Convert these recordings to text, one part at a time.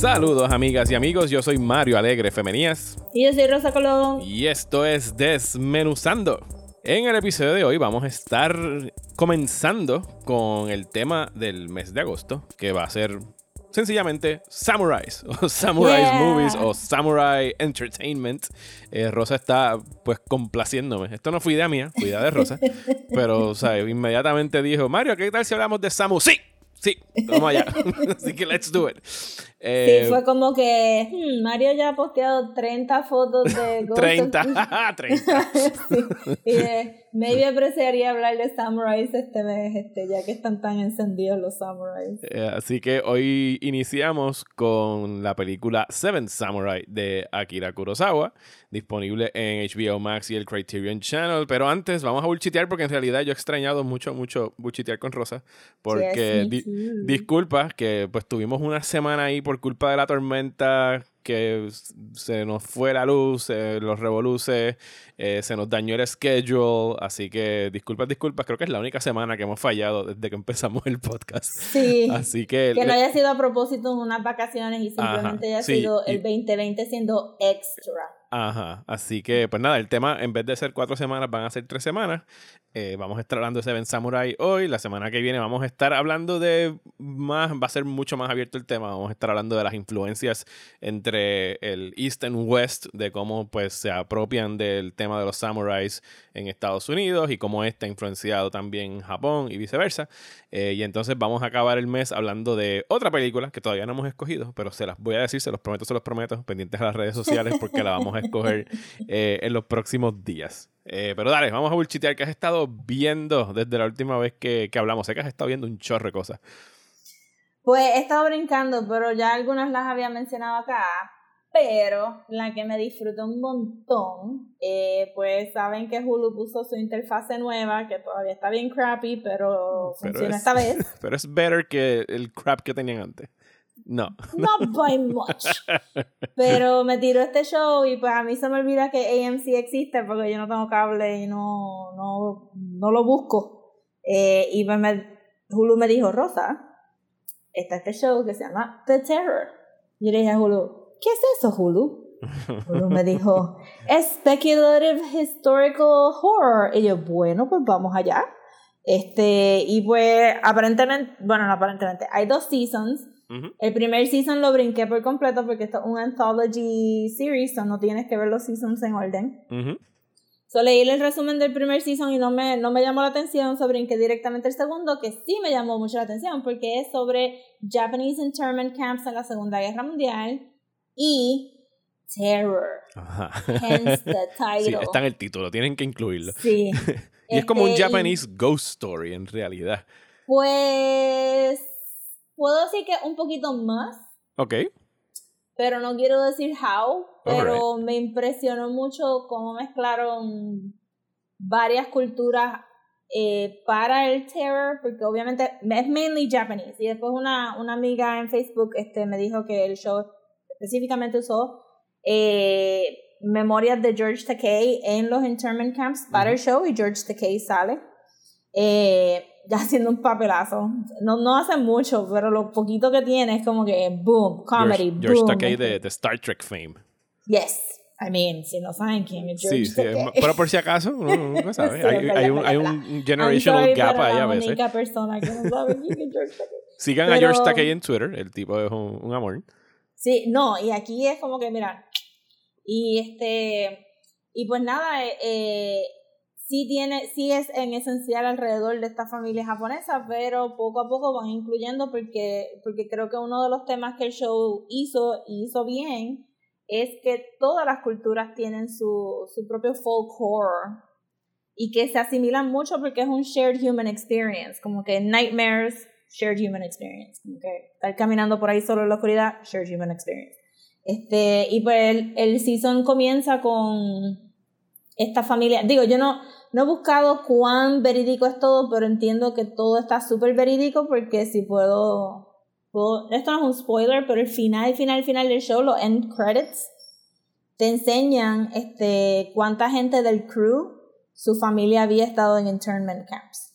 Saludos amigas y amigos, yo soy Mario Alegre Femenías Y yo soy Rosa Colón. y esto es Desmenuzando. En el episodio de hoy vamos a estar comenzando con el tema del mes de agosto, que va a ser sencillamente Samurais, o Samurai Yeah. Movies, o Samurai Entertainment. Eh, Rosa está pues complaciéndome. Esto no fue idea mía, fue idea de Rosa. pero, o sea, inmediatamente dijo, Mario, ¿qué tal si hablamos de Samu? Sí, sí, vamos allá. Así que let's do it. Eh, sí, fue como que hmm, Mario ya ha posteado 30 fotos de Ghost of 30, 30. sí. Y eh, maybe apreciaría hablar de Samurais este mes, este, ya que están tan encendidos los Samurais. Eh, así que hoy iniciamos con la película Seven Samurai de Akira Kurosawa, disponible en HBO Max y el Criterion Channel. Pero antes vamos a bullchitear porque en realidad yo he extrañado mucho, mucho bullchitear con Rosa. Porque di- disculpa que pues tuvimos una semana ahí por culpa de la tormenta que se nos fue la luz, eh, los revoluces, eh, se nos dañó el schedule, así que disculpas, disculpas, creo que es la única semana que hemos fallado desde que empezamos el podcast. Sí. Así que, Que no haya sido a propósito en unas vacaciones y simplemente Ajá, haya sí, sido y- el 2020 siendo extra. Ajá, así que pues nada, el tema en vez de ser cuatro semanas van a ser tres semanas. Eh, vamos a estar hablando de Seven Samurai hoy. La semana que viene vamos a estar hablando de más, va a ser mucho más abierto el tema. Vamos a estar hablando de las influencias entre el East and West, de cómo pues se apropian del tema de los samurais en Estados Unidos y cómo ha influenciado también Japón y viceversa. Eh, y entonces vamos a acabar el mes hablando de otra película que todavía no hemos escogido, pero se las voy a decir, se los prometo, se los prometo, pendientes a las redes sociales porque la vamos a escoger eh, en los próximos días. Eh, pero dale, vamos a bullchitear que has estado viendo desde la última vez que, que hablamos. Sé que has estado viendo un chorro de cosas. Pues he estado brincando, pero ya algunas las había mencionado acá. Pero la que me disfruté un montón, eh, pues saben que Hulu puso su interfase nueva, que todavía está bien crappy, pero, Pero funciona es- esta vez. Pero es better que el crap que tenían antes. No. Not by much. Pero me tiró este show y pues a mí se me olvida que AMC existe porque yo no tengo cable y no, no, no lo busco. Eh, y pues me, Hulu me dijo, Rosa, está este show que se llama The Terror. Yo le dije a Hulu, ¿qué es eso, Hulu? Hulu me dijo, Speculative Historical Horror. Y yo, bueno, pues vamos allá. Este, y pues aparentemente, bueno, no aparentemente, hay dos seasons. Ujú. El primer season lo brinqué por completo porque esto es un anthology series, so no tienes que ver los seasons en orden. Ujú. So leí el resumen del primer season y no me, no me llamó la atención, so brinqué directamente el segundo, que sí me llamó mucho la atención porque es sobre Japanese internment camps en la Segunda Guerra Mundial y terror, Ajá. hence the Sí, title. está en el título, tienen que incluirlo. Sí. Y es como un Este, y- Japanese ghost story en realidad. Pues puedo decir que un poquito más, Ok. pero no quiero decir how, pero me impresionó mucho cómo mezclaron varias culturas eh, para el terror, porque obviamente es mainly Japanese. Y después una, una amiga en Facebook este, me dijo que el show específicamente usó eh, memorias de George Takei en los internment camps para el show y George Takei sale. Eh, ya haciendo un papelazo. No, no hace mucho, pero lo poquito que tiene es como que boom, comedy, George, George boom. Takei de, de Star Trek fame. Yes. I mean, si no saben quién es George Sí, sí, pero por si acaso, uno nunca sabe. Sí, hay, un, hay un generational sorry, gap ahí a veces. única persona que no sabe quién es George Takei. Sigan a George Takei en Twitter, el tipo es un, un amor. Sí, no, y aquí es como que, mira, y este, y pues nada, eh, eh, sí tiene, sí es en esencial alrededor de esta familia japonesa, pero poco a poco van incluyendo porque, porque creo que uno de los temas que el show hizo y hizo bien es que todas las culturas tienen su, su propio folklore y que se asimilan mucho porque es un shared human experience, como que nightmares, shared human experience, estar caminando por ahí solo en la oscuridad, shared human experience. Este, y pues el, el season comienza con esta familia, digo, yo no, no he buscado cuán verídico es todo, pero entiendo que todo está súper verídico porque si puedo, esto no es un spoiler, pero el final, final, final del show, los end credits, te enseñan este, cuánta gente del crew, su familia había estado en internment camps.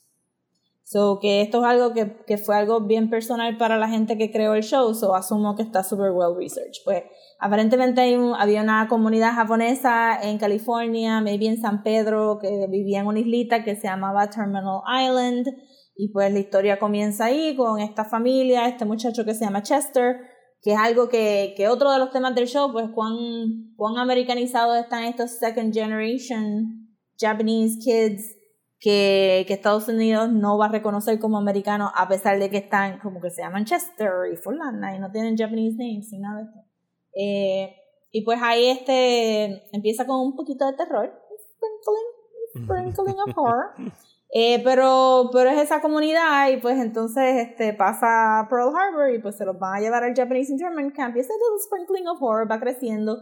So, que esto es algo que, que, fue algo bien personal para la gente que creó el show, so asumo que está super well researched. Pues, aparentemente hay había una comunidad japonesa en California, maybe en San Pedro, que vivía en una islita que se llamaba Terminal Island, y pues la historia comienza ahí con esta familia, este muchacho que se llama Chester, que es algo que, que otro de los temas del show, pues cuán, cuán americanizados están estos second generation Japanese kids que, que, Estados Unidos no va a reconocer como americano a pesar de que están como que se llaman Chester y Fulana y no tienen Japanese names ni nada de esto. Eh, y pues ahí este empieza con un poquito de terror, sprinkling, sprinkling of horror. Eh, pero, pero es esa comunidad y pues entonces este, pasa a Pearl Harbor y pues se los van a llevar al Japanese Internment Camp y ese little sprinkling of horror va creciendo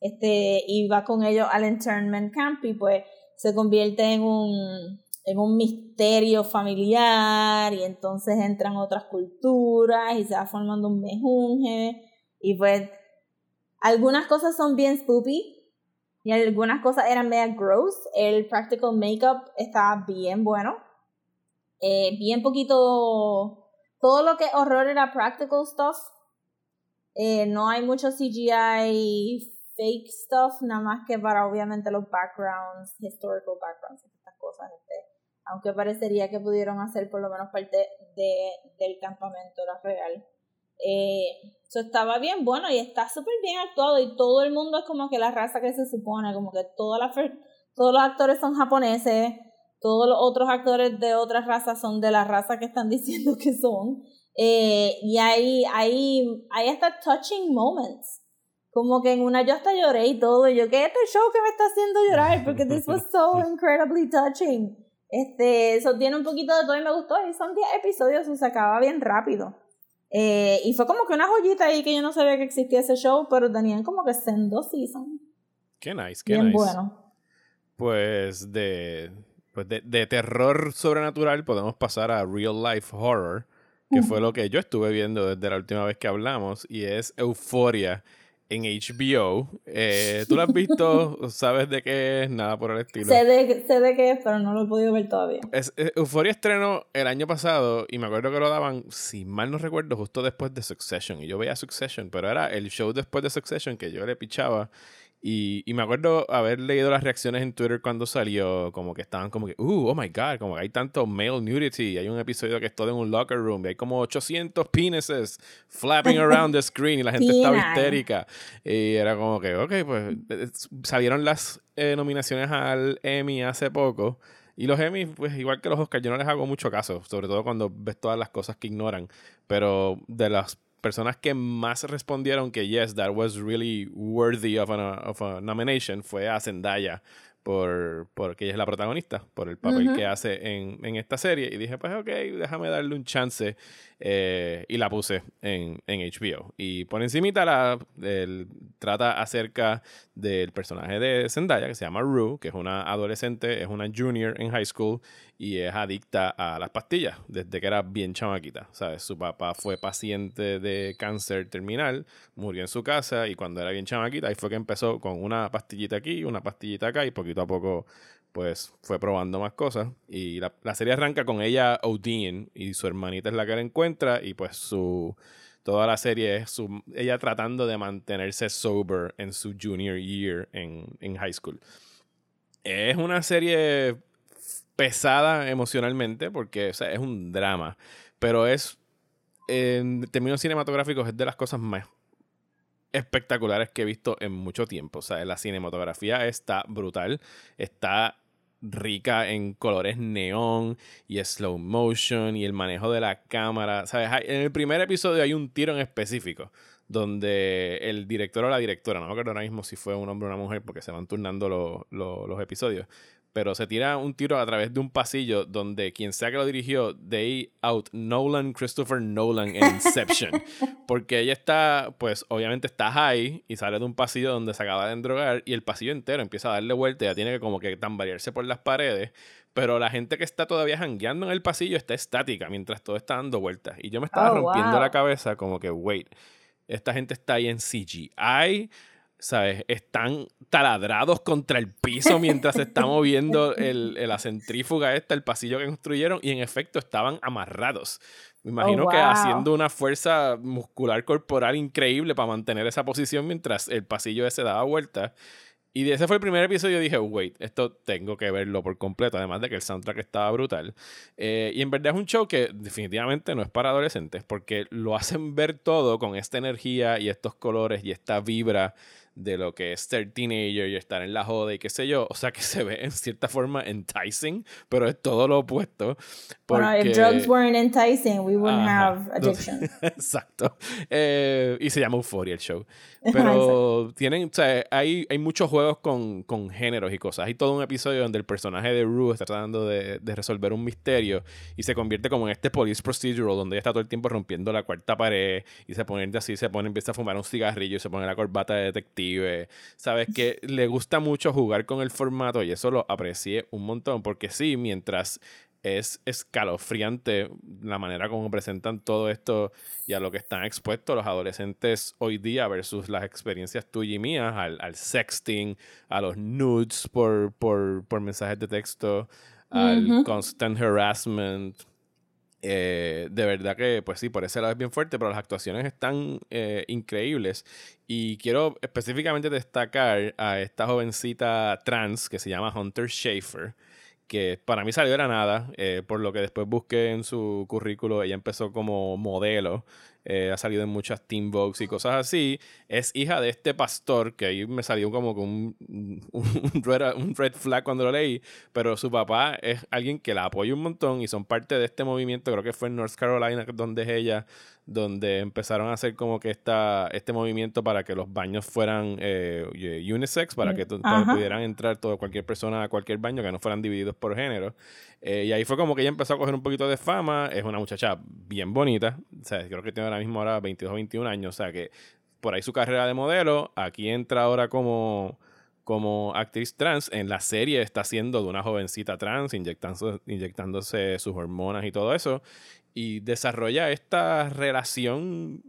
este, y va con ellos al Internment Camp y pues se convierte en un, en un misterio familiar y entonces entran otras culturas y se va formando un mejunje y pues algunas cosas son bien spoopy y algunas cosas eran media gross. El practical makeup está bien bueno. Eh, bien poquito. Todo lo que horror era practical stuff. Eh, no hay mucho CGI fake stuff, nada más que para obviamente los backgrounds, historical backgrounds, estas cosas. Aunque parecería que pudieron hacer por lo menos parte de, del campamento, la real. Eh, eso estaba bien bueno y está súper bien actuado y todo el mundo es como que la raza que se supone, como que toda la, todos los actores son japoneses, todos los otros actores de otras razas son de la raza que están diciendo que son. Eh, y hay, hay, hay hasta touching moments como que en una yo hasta lloré y todo. Y yo, ¿qué es este show que me está haciendo llorar? Porque this was so incredibly touching. Este, eso tiene un poquito de todo y me gustó. Y son 10 episodios y se acaba bien rápido. Eh, y fue como que una joyita ahí que yo no sabía que existía ese show, pero tenían como que dos seasons. Qué nice, qué bien nice. bueno. Pues de, pues de, de terror sobrenatural podemos pasar a real life horror, que fue lo que yo estuve viendo desde la última vez que hablamos, y es Euforia en HBO. Eh, ¿Tú lo has visto? ¿Sabes de qué es? Nada por el estilo. Sé de, sé de qué es, pero no lo he podido ver todavía. Es, Euphoria estrenó el año pasado y me acuerdo que lo daban, si mal no recuerdo, justo después de Succession. Y yo veía Succession, pero era el show después de Succession que yo le pichaba. Y, y, me acuerdo haber leído las reacciones en Twitter cuando salió, como que estaban como que, uh, oh my god, como que hay tanto male nudity. Hay un episodio que es todo en un locker room y hay como 800 penises flapping around the screen y la gente estaba histérica. Y era como que, ok, pues salieron las eh, nominaciones al Emmy hace poco. Y los Emmy, pues igual que los Oscars, yo no les hago mucho caso, sobre todo cuando ves todas las cosas que ignoran. Pero de las personas que más respondieron que yes, that was really worthy of a, of a nomination fue a Zendaya por, porque ella es la protagonista, por el papel que hace en, en, esta serie. Y dije, pues ok, déjame darle un chance. Eh, y la puse en, en, HBO. Y por encimita la, el, trata acerca del personaje de Zendaya, que se llama Rue, que es una adolescente, es una junior en high school y es adicta a las pastillas desde que era bien chamaquita. ¿sabes? Su papá fue paciente de cáncer terminal, murió en su casa y cuando era bien chamaquita, ahí fue que empezó con una pastillita aquí, una pastillita acá y poquito a poco pues fue probando más cosas. Y la, la serie arranca con ella Odin y su hermanita es la que la encuentra y pues su... Toda la serie es su, ella tratando de mantenerse sober en su junior year en, en high school. Es una serie pesada emocionalmente porque o sea, es un drama, pero es, en términos cinematográficos, es de las cosas más espectaculares que he visto en mucho tiempo. O sea, la cinematografía está brutal, está rica en colores neón y slow motion y el manejo de la cámara. ¿Sabes? En el primer episodio hay un tiro en específico donde el director o la directora, no me acuerdo ahora mismo si fue un hombre o una mujer porque se van turnando los episodios, pero se tira un tiro a través de un pasillo donde quien sea que lo dirigió, they out Nolan, Christopher Nolan en Inception. Porque ella está, pues obviamente está high y sale de un pasillo donde se acaba de endrogar y el pasillo entero empieza a darle vuelta y ya tiene que como que tambalearse por las paredes. Pero la gente que está todavía jangueando en el pasillo está estática mientras todo está dando vueltas. Y yo me estaba Oh, rompiendo wow. la cabeza como que, wait, esta gente está ahí en CGI, ¿sabes? Están taladrados contra el piso mientras se está moviendo el, el- la centrífuga esta, el pasillo que construyeron, y en efecto estaban amarrados. Me imagino que Oh, wow. haciendo una fuerza muscular corporal increíble para mantener esa posición mientras el pasillo ese daba vuelta. Y ese fue el primer episodio y dije, wait, esto tengo que verlo por completo, además de que el soundtrack estaba brutal. Eh, y en verdad es un show que definitivamente no es para adolescentes, porque lo hacen ver todo con esta energía y estos colores y esta vibra de lo que es ser teenager y estar en la joda y qué sé yo. O sea que se ve en cierta forma enticing, pero es todo lo opuesto. Bueno, if porque- drugs weren't enticing, we wouldn't Ajá. have addiction. Exacto. Eh, y se llama Euphoria el show. Pero tienen, o sea, hay, hay muchos juegos con, con géneros y cosas. Hay todo un episodio donde el personaje de Rue está tratando de, de resolver un misterio y se convierte como en este police procedural donde ella está todo el tiempo rompiendo la cuarta pared y se pone así, se pone, empieza a fumar un cigarrillo y se pone la corbata de detective. Sabes que le gusta mucho jugar con el formato y eso lo aprecié un montón porque sí, mientras es escalofriante la manera como presentan todo esto y a lo que están expuestos los adolescentes hoy día versus las experiencias tuyas y mías, al, al sexting, a los nudes por, por, por mensajes de texto, al constant harassment. Eh, de verdad que, pues sí, por ese lado es bien fuerte, pero las actuaciones están eh, increíbles. Y quiero específicamente destacar a esta jovencita trans que se llama Hunter Schafer, que para mí salió de nada, eh, por lo que después busqué en su currículo, ella empezó como modelo, eh, ha salido en muchas Teen Vogues y cosas así, es hija de este pastor, que ahí me salió como con un, un, un red, un red flag cuando lo leí, pero su papá es alguien que la apoya un montón y son parte de este movimiento, creo que fue en North Carolina donde es ella, donde empezaron a hacer como que esta, este movimiento para que los baños fueran eh, unisex, para que para que pudieran entrar todo, cualquier persona a cualquier baño, que no fueran divididos por género. Eh, y ahí fue como que ella empezó a coger un poquito de fama, es una muchacha bien bonita, o sea, creo que tiene ahora mismo ahora 22 o 21 años, o sea que por ahí su carrera de modelo, aquí entra ahora como como actriz trans, en la serie está siendo de una jovencita trans, inyectándose, inyectándose sus hormonas y todo eso, y desarrolla esta relación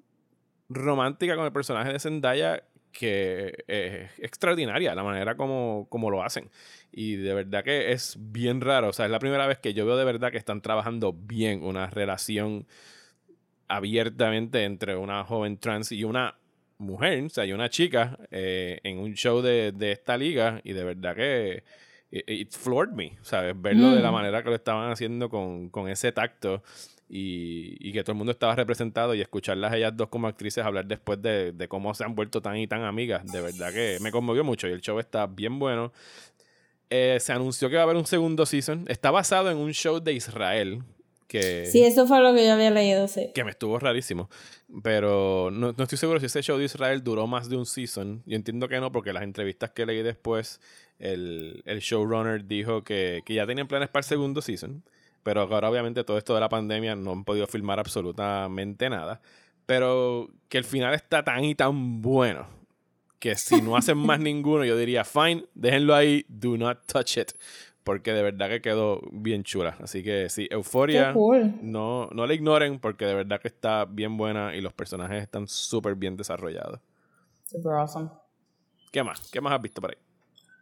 romántica con el personaje de Zendaya que es extraordinaria la manera como, como lo hacen. Y de verdad que es bien raro. O sea, es la primera vez que yo veo de verdad que están trabajando bien una relación abiertamente entre una joven trans y una mujer, o sea, y una chica eh, en un show de, de esta liga. Y de verdad que it, it floored me, ¿sabes? Verlo de la Mm. manera que lo estaban haciendo con, con ese tacto y, y que todo el mundo estaba representado y escucharlas ellas dos como actrices hablar después de, de cómo se han vuelto tan y tan amigas, de verdad que me conmovió mucho y el show está bien bueno. Eh, se anunció que va a haber un segundo season. Está basado en un show de Israel que, Sí, eso fue lo que yo había leído, sí. que me estuvo rarísimo. Pero no, no estoy seguro si ese show de Israel duró más de un season. Yo entiendo que no, porque las entrevistas que leí después, el, el showrunner dijo que, que ya tenían planes para el segundo season. Pero ahora obviamente todo esto de la pandemia no han podido filmar absolutamente nada. Pero que el final está tan y tan bueno que si no hacen más ninguno, yo diría, fine, déjenlo ahí, do not touch it. Porque de verdad que quedó bien chula. Así que sí, Euforia, cool. no, no la ignoren porque de verdad que está bien buena y los personajes están súper bien desarrollados. Super awesome. ¿Qué más? ¿Qué más has visto por ahí?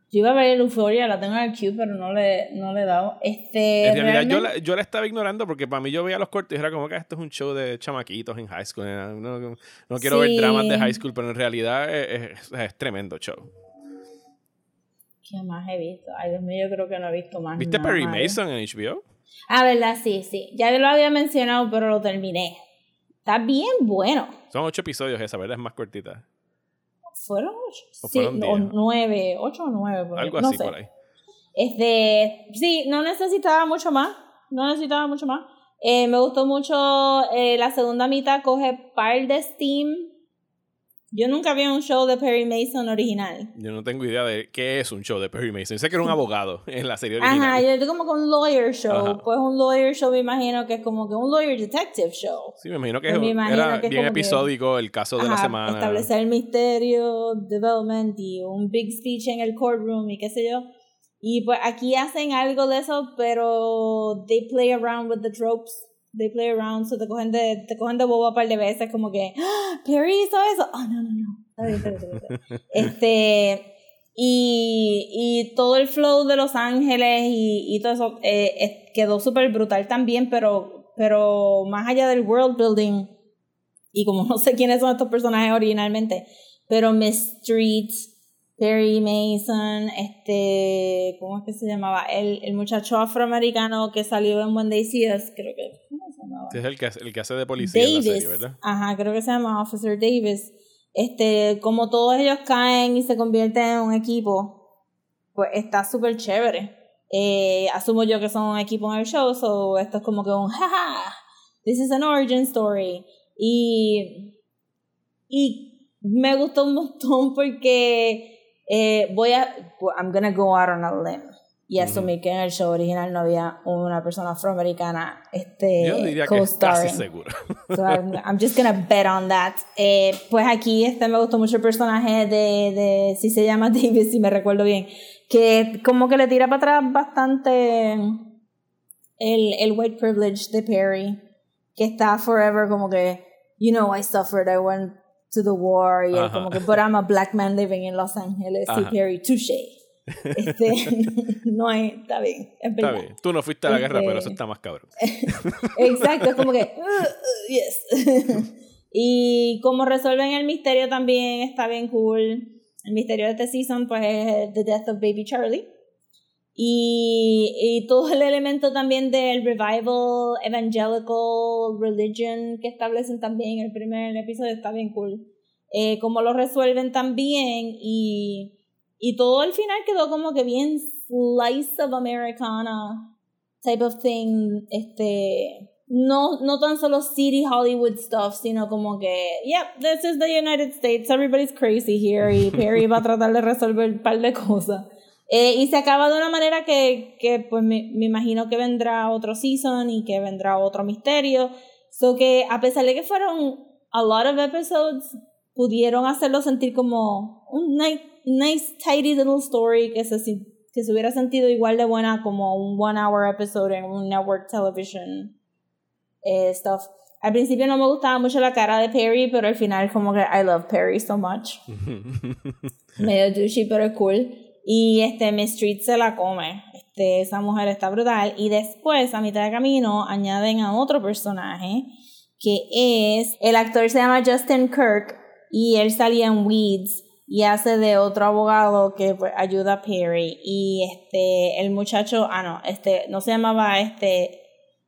Yo iba a ver Euphoria, la tengo en el queue, pero no le, no le he dado. Este, En realidad yo la, yo la estaba ignorando porque para mí yo veía los cortos y era como que "Ah, esto es un show de chamaquitos en high school. No, no- no quiero ver dramas de high school, pero en realidad es, es- es tremendo show. ¿Qué más he visto? Ay, Dios mío, yo creo que no he visto más ¿Viste nada. Perry Mason en HBO? Ah, verdad, sí, sí. Ya lo había mencionado, pero lo terminé. Está bien bueno. Son ocho episodios esa, ¿verdad? Es más cortita. ¿Fueron ocho? ¿O Sí, fueron o nueve, ocho o nueve. por ahí, Algo no así sé. por ahí. Este, sí, no necesitaba mucho más. No necesitaba mucho más. Eh, me gustó mucho eh, la segunda mitad, coge par de Steam. Yo nunca vi un show de Perry Mason original. Yo no tengo idea de qué es un show de Perry Mason. Sé que era un abogado en la serie original. Ajá, yo estoy como con un lawyer show. Ajá. Pues un lawyer show me imagino que es como que un lawyer detective show. Sí, me imagino que Pues me imagino era que bien que- episódico el caso de la Ajá, semana. Establecer el misterio, development y un big speech en el courtroom y qué sé yo. Y pues aquí hacen algo de eso, pero they play around with the tropes. They play around, so te cogen de, te cogen de boba un par de veces, como que, "Ah, Perry hizo eso. Oh, no, no, no. Este, y, y todo el flow de Los Ángeles y, y todo eso eh, eh, quedó súper brutal también, pero, pero más allá del world building, y como no sé quiénes son estos personajes originalmente, pero Miss Street, Perry Mason, este, ¿cómo es que se llamaba? El, el muchacho afroamericano que salió en When They See Us, creo que, ¿cómo se llamaba? Es el que, el que hace de policía en la serie, ¿verdad? Ajá, creo que se llama Officer Davis. Este, como todos ellos caen y se convierten en un equipo, pues está súper chévere. Eh, asumo yo que son un equipo en el show, so esto es como que un jaja, this is an origin story. Y, y me gustó un montón porque eh, voy a, I'm gonna go out on a limb y asumir que en el show original no había una persona afroamericana este, Yo diría que es casi seguro. So I'm, I'm just gonna bet on that. Eh, pues aquí este me gustó mucho el personaje de, de si se llama Davis, si me recuerdo bien, que como que le tira para atrás bastante el, el white privilege de Perry, que está forever como que, you know, I suffered, I went to the war, y él como que, but I'm a black man living in Los Angeles, y. Perry, touche. Este, no hay, está bien, es Está bien. Tú no fuiste a la guerra, Este- pero eso está más cabrón. Exacto, es como que, "Uh, uh, yes. y como resuelven el misterio también está bien cool. El misterio de este season, pues, es The Death of Baby Charlie. Y, y todo el elemento también del revival, evangelical religion que establecen también en el primer episodio está bien cool. Eh, como lo resuelven también y, y todo al final quedó como que bien slice of Americana type of thing, este, no, no tan solo city Hollywood stuff, sino como que, yep, this is the United States, everybody's crazy here, y Perry va a tratar de resolver un par de cosas. Eh, y se acaba de una manera que, que pues me, me imagino que vendrá otro season y que vendrá otro misterio. So que a pesar de que fueron a lot of episodes, pudieron hacerlo sentir como un nice, nice tidy little story que se, que se hubiera sentido igual de buena como un one hour episode en un network television eh, stuff. Al principio no me gustaba mucho la cara de Perry, pero al final como que I love Perry so much. Medio douchey, pero cool. Y este, Miss Street se la come. Este, esa mujer está brutal. Y después, a mitad de camino, añaden a otro personaje que es. El actor se llama Justin Kirk y él salía en Weeds y hace de otro abogado que pues, ayuda a Perry. Y este, el muchacho, ah, no, este, no se llamaba este.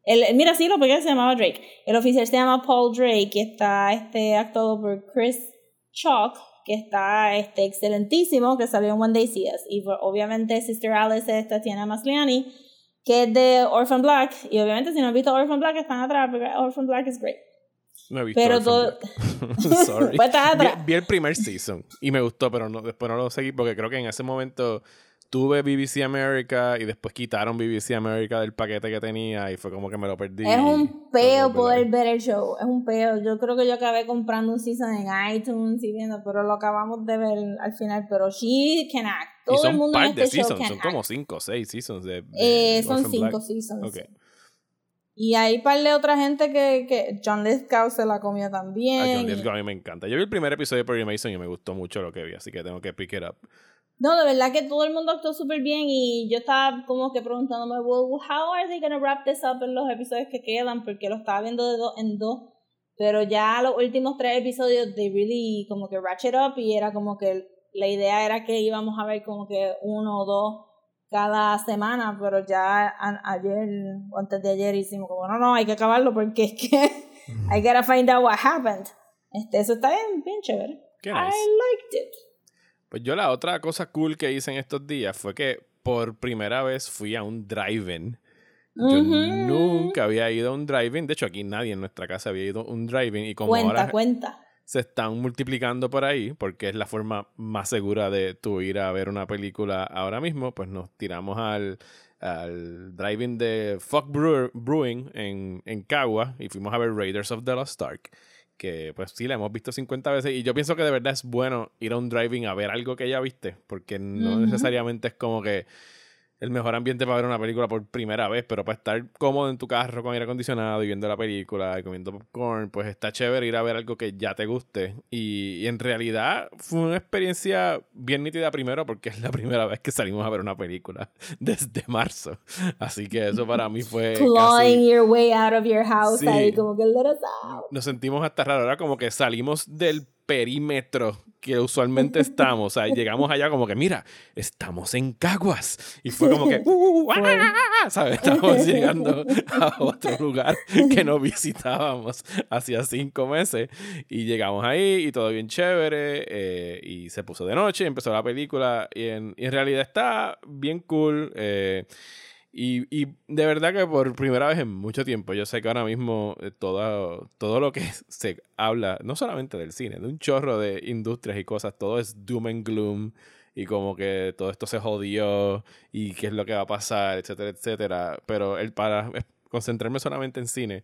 El, mira, sí, lo pegué, se llamaba Drake. El oficial se llama Paul Drake y está este, actuado por Chris Chalk, que está este, excelentísimo, que salió en One Day See Us. Y pues, obviamente Sister Alice es Tatiana Masliani, que es de Orphan Black. Y obviamente si no han visto Orphan Black están atrás, porque Orphan Black es great. No he visto Pero todo... Sorry. Pues vi, vi el primer season y me gustó, pero no, después no lo seguí porque creo que en ese momento tuve BBC America y después quitaron BBC America del paquete que tenía y fue como que me lo perdí. Es un peo poder ver. el show. Es un peo. Yo creo que yo acabé comprando un season en iTunes y viendo, pero lo acabamos de ver al final. Pero she can act. Y Todo son el mundo par en de este show seasons, can son act. como cinco o seis seasons de, de Eh, son Orphan cinco Black. seasons. Y hay par de otra gente que, que John Lithgow se la comió también. A John y- Lithgow a mí me encanta. Yo vi el primer episodio de Perry Mason y me gustó mucho lo que vi, así que tengo que pick it up. No, de verdad que todo el mundo actuó súper bien y yo estaba como que preguntándome, well, how are they gonna wrap this up en los episodios que quedan? Porque lo estaba viendo de dos en dos, pero ya los últimos tres episodios they really como que ratchet up y era como que la idea era que íbamos a ver como que uno o dos cada semana, pero ya a- ayer o antes de ayer hicimos como, no, no, hay que acabarlo porque es que I gotta find out what happened. Este, eso está bien, bien chévere. Qué I nice. liked it. Pues yo la otra cosa cool que hice en estos días fue que por primera vez fui a un drive-in. Yo nunca había ido a un drive-in. De hecho, aquí nadie en nuestra casa había ido a un drive-in. Y como Cuenta, ahora... cuenta. Se están multiplicando por ahí, porque es la forma más segura de tú ir a ver una película ahora mismo, pues nos tiramos al, al driving de Fuck Brewing en, en Cagua y fuimos a ver Raiders of the Lost Ark que pues sí, la hemos visto 50 veces y yo pienso que de verdad es bueno ir a un driving a ver algo que ya viste, porque no necesariamente es como que el mejor ambiente para ver una película por primera vez, pero para estar cómodo en tu carro con aire acondicionado y viendo la película y comiendo popcorn, pues está chévere ir a ver algo que ya te guste. Y, en realidad fue una experiencia bien nítida primero porque es la primera vez que salimos a ver una película desde marzo. Así que eso para mí fue... Clawing your way out of your house, ahí como que let us out. Nos sentimos hasta raro, ahora como que salimos del perímetro que usualmente estamos. O sea, llegamos allá como que, mira, estamos en Caguas. Y fue como que, uh, ah", ¿sabes? Estamos llegando a otro lugar que no visitábamos hacía cinco meses. Y llegamos ahí y todo bien chévere. Eh, y se puso de noche, empezó la película. Y en, y en realidad está bien cool. Eh, y, y, de verdad que por primera vez en mucho tiempo, yo sé que ahora mismo eh, todo, todo lo que se habla, no solamente del cine, de un chorro de industrias y cosas, todo es doom and gloom y como que todo esto se jodió y qué es lo que va a pasar, etcétera, etcétera. Pero el para concentrarme solamente en cine,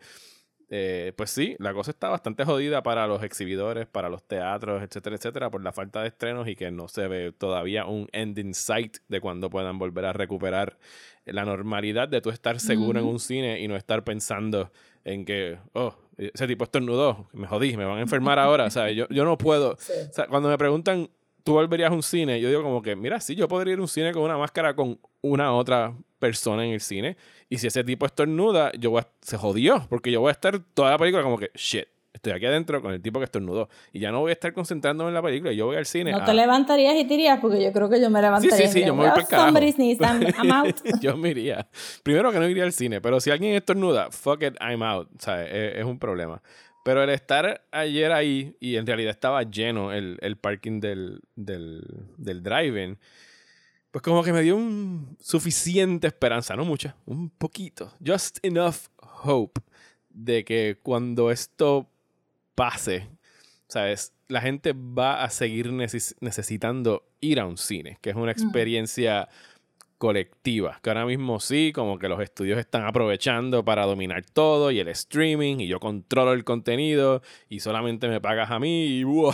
eh, pues sí, la cosa está bastante jodida para los exhibidores, para los teatros, etcétera, etcétera, por la falta de estrenos y que no se ve todavía un ending sight de cuando puedan volver a recuperar la normalidad de tú estar seguro en un cine y no estar pensando en que, oh, ese tipo estornudó, me jodí, me van a enfermar ahora, o sea, yo, yo no puedo. O sea, cuando me preguntan, ¿tú volverías a un cine? Yo digo como que, mira, sí, yo podría ir a un cine con una máscara con una otra persona en el cine. Y si ese tipo estornuda, yo voy a, se jodió, porque yo voy a estar toda la película como que, shit, estoy aquí adentro con el tipo que estornudó. Y ya no voy a estar concentrándome en la película. Yo voy al cine. No te levantarías y te irías, porque yo creo que yo me levantaría. Sí, sí, sí, yo me voy para carajo. I'm out. yo me iría. Primero que no iría al cine, pero si alguien estornuda, fuck it, I'm out. O sea, es, es un problema. Pero el estar ayer ahí, y en realidad estaba lleno el, el parking del, del, del drive-in, pues como que me dio un suficiente esperanza, no mucha, un poquito, just enough hope de que cuando esto pase, ¿sabes? La gente va a seguir necesitando ir a un cine, que es una experiencia colectiva, que ahora mismo sí, como que los estudios están aprovechando para dominar todo y el streaming y yo controlo el contenido y solamente me pagas a mí y o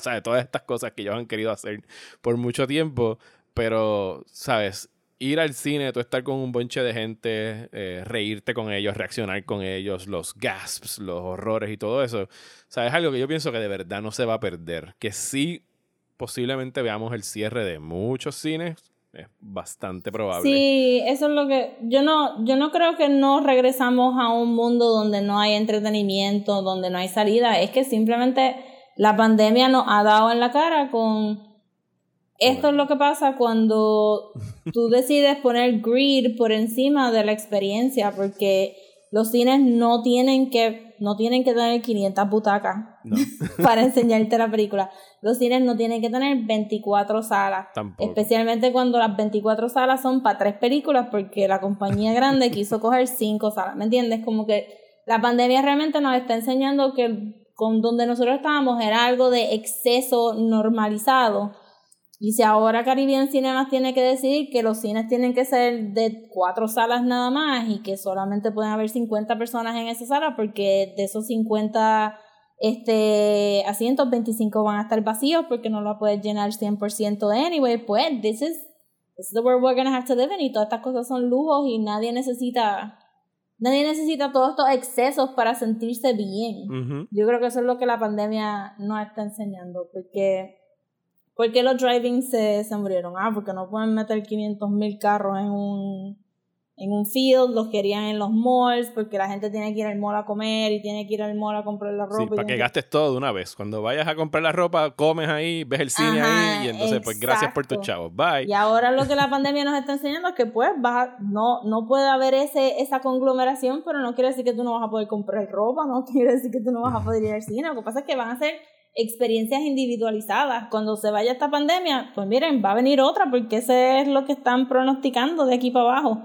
sea, todas estas cosas que ellos han querido hacer por mucho tiempo, pero, ¿sabes? Ir al cine, tú estar con un bonche de gente, eh, reírte con ellos, reaccionar con ellos, los gasps, los horrores y todo eso, ¿sabes? Es algo que yo pienso que de verdad no se va a perder, que sí posiblemente veamos el cierre de muchos cines, es bastante probable. Sí, eso es lo que yo no yo no creo que no regresamos a un mundo donde no hay entretenimiento, donde no hay salida, es que simplemente la pandemia nos ha dado en la cara con esto es lo que pasa cuando tú decides poner greed por encima de la experiencia, porque los cines no tienen que, no tienen que tener 500 butacas para enseñarte la película. Los cines no tienen que tener 24 salas. Especialmente cuando las 24 salas son para tres películas, porque la compañía grande quiso coger cinco salas. ¿Me entiendes? Como que la pandemia realmente nos está enseñando que con donde nosotros estábamos era algo de exceso normalizado y si ahora Caribbean Cinemas tiene que decidir que los cines tienen que ser de cuatro salas nada más y que solamente pueden haber 50 personas en esa sala porque de esos 50 este, asientos 25 van a estar vacíos porque no lo puedes llenar 100% anyway, pues this is, this is the world we're gonna have to live in y todas estas cosas son lujos y nadie necesita nadie necesita todos estos excesos para sentirse bien. Yo creo que eso es lo que la pandemia nos está enseñando porque ¿Por qué los driving se, se murieron? Ah, porque no pueden meter 500 mil carros en un, en un field, los querían en los malls, porque la gente tiene que ir al mall a comer y tiene que ir al mall a comprar la ropa. Sí, para que gastes todo de una vez. Cuando vayas a comprar la ropa, comes ahí, ves el cine ahí y entonces pues gracias por tus chavos. Bye. Y ahora lo que la pandemia nos está enseñando es que pues vas no, no puede haber ese, esa conglomeración, pero no quiere decir que tú no vas a poder comprar ropa, no quiere decir que tú no vas a poder ir al cine. Lo que pasa es que van a ser experiencias individualizadas. Cuando se vaya esta pandemia, pues miren, va a venir otra porque ese es lo que están pronosticando de aquí para abajo.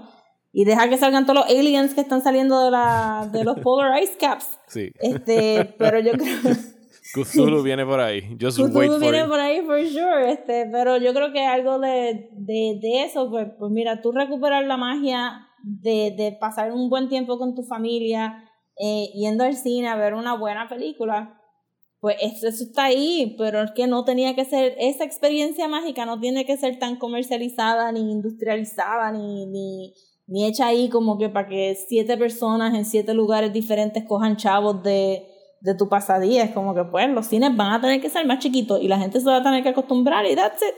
Y deja que salgan todos los aliens que están saliendo de, la, de los polar ice caps. Sí. Este, pero yo creo... Cthulhu viene por ahí. Just wait Cthulhu for viene it. por ahí for sure, este, pero yo creo que algo de, de, de eso, pues, pues mira, tú recuperar la magia de, de pasar un buen tiempo con tu familia, eh, yendo al cine a ver una buena película, pues eso, está ahí, pero es que no tenía que ser, esa experiencia mágica no tiene que ser tan comercializada, ni industrializada, ni, ni, ni hecha ahí como que para que siete personas en siete lugares diferentes cojan chavos de, de tu pasadía. Es como que pues los cines van a tener que ser más chiquitos y la gente se va a tener que acostumbrar y that's it.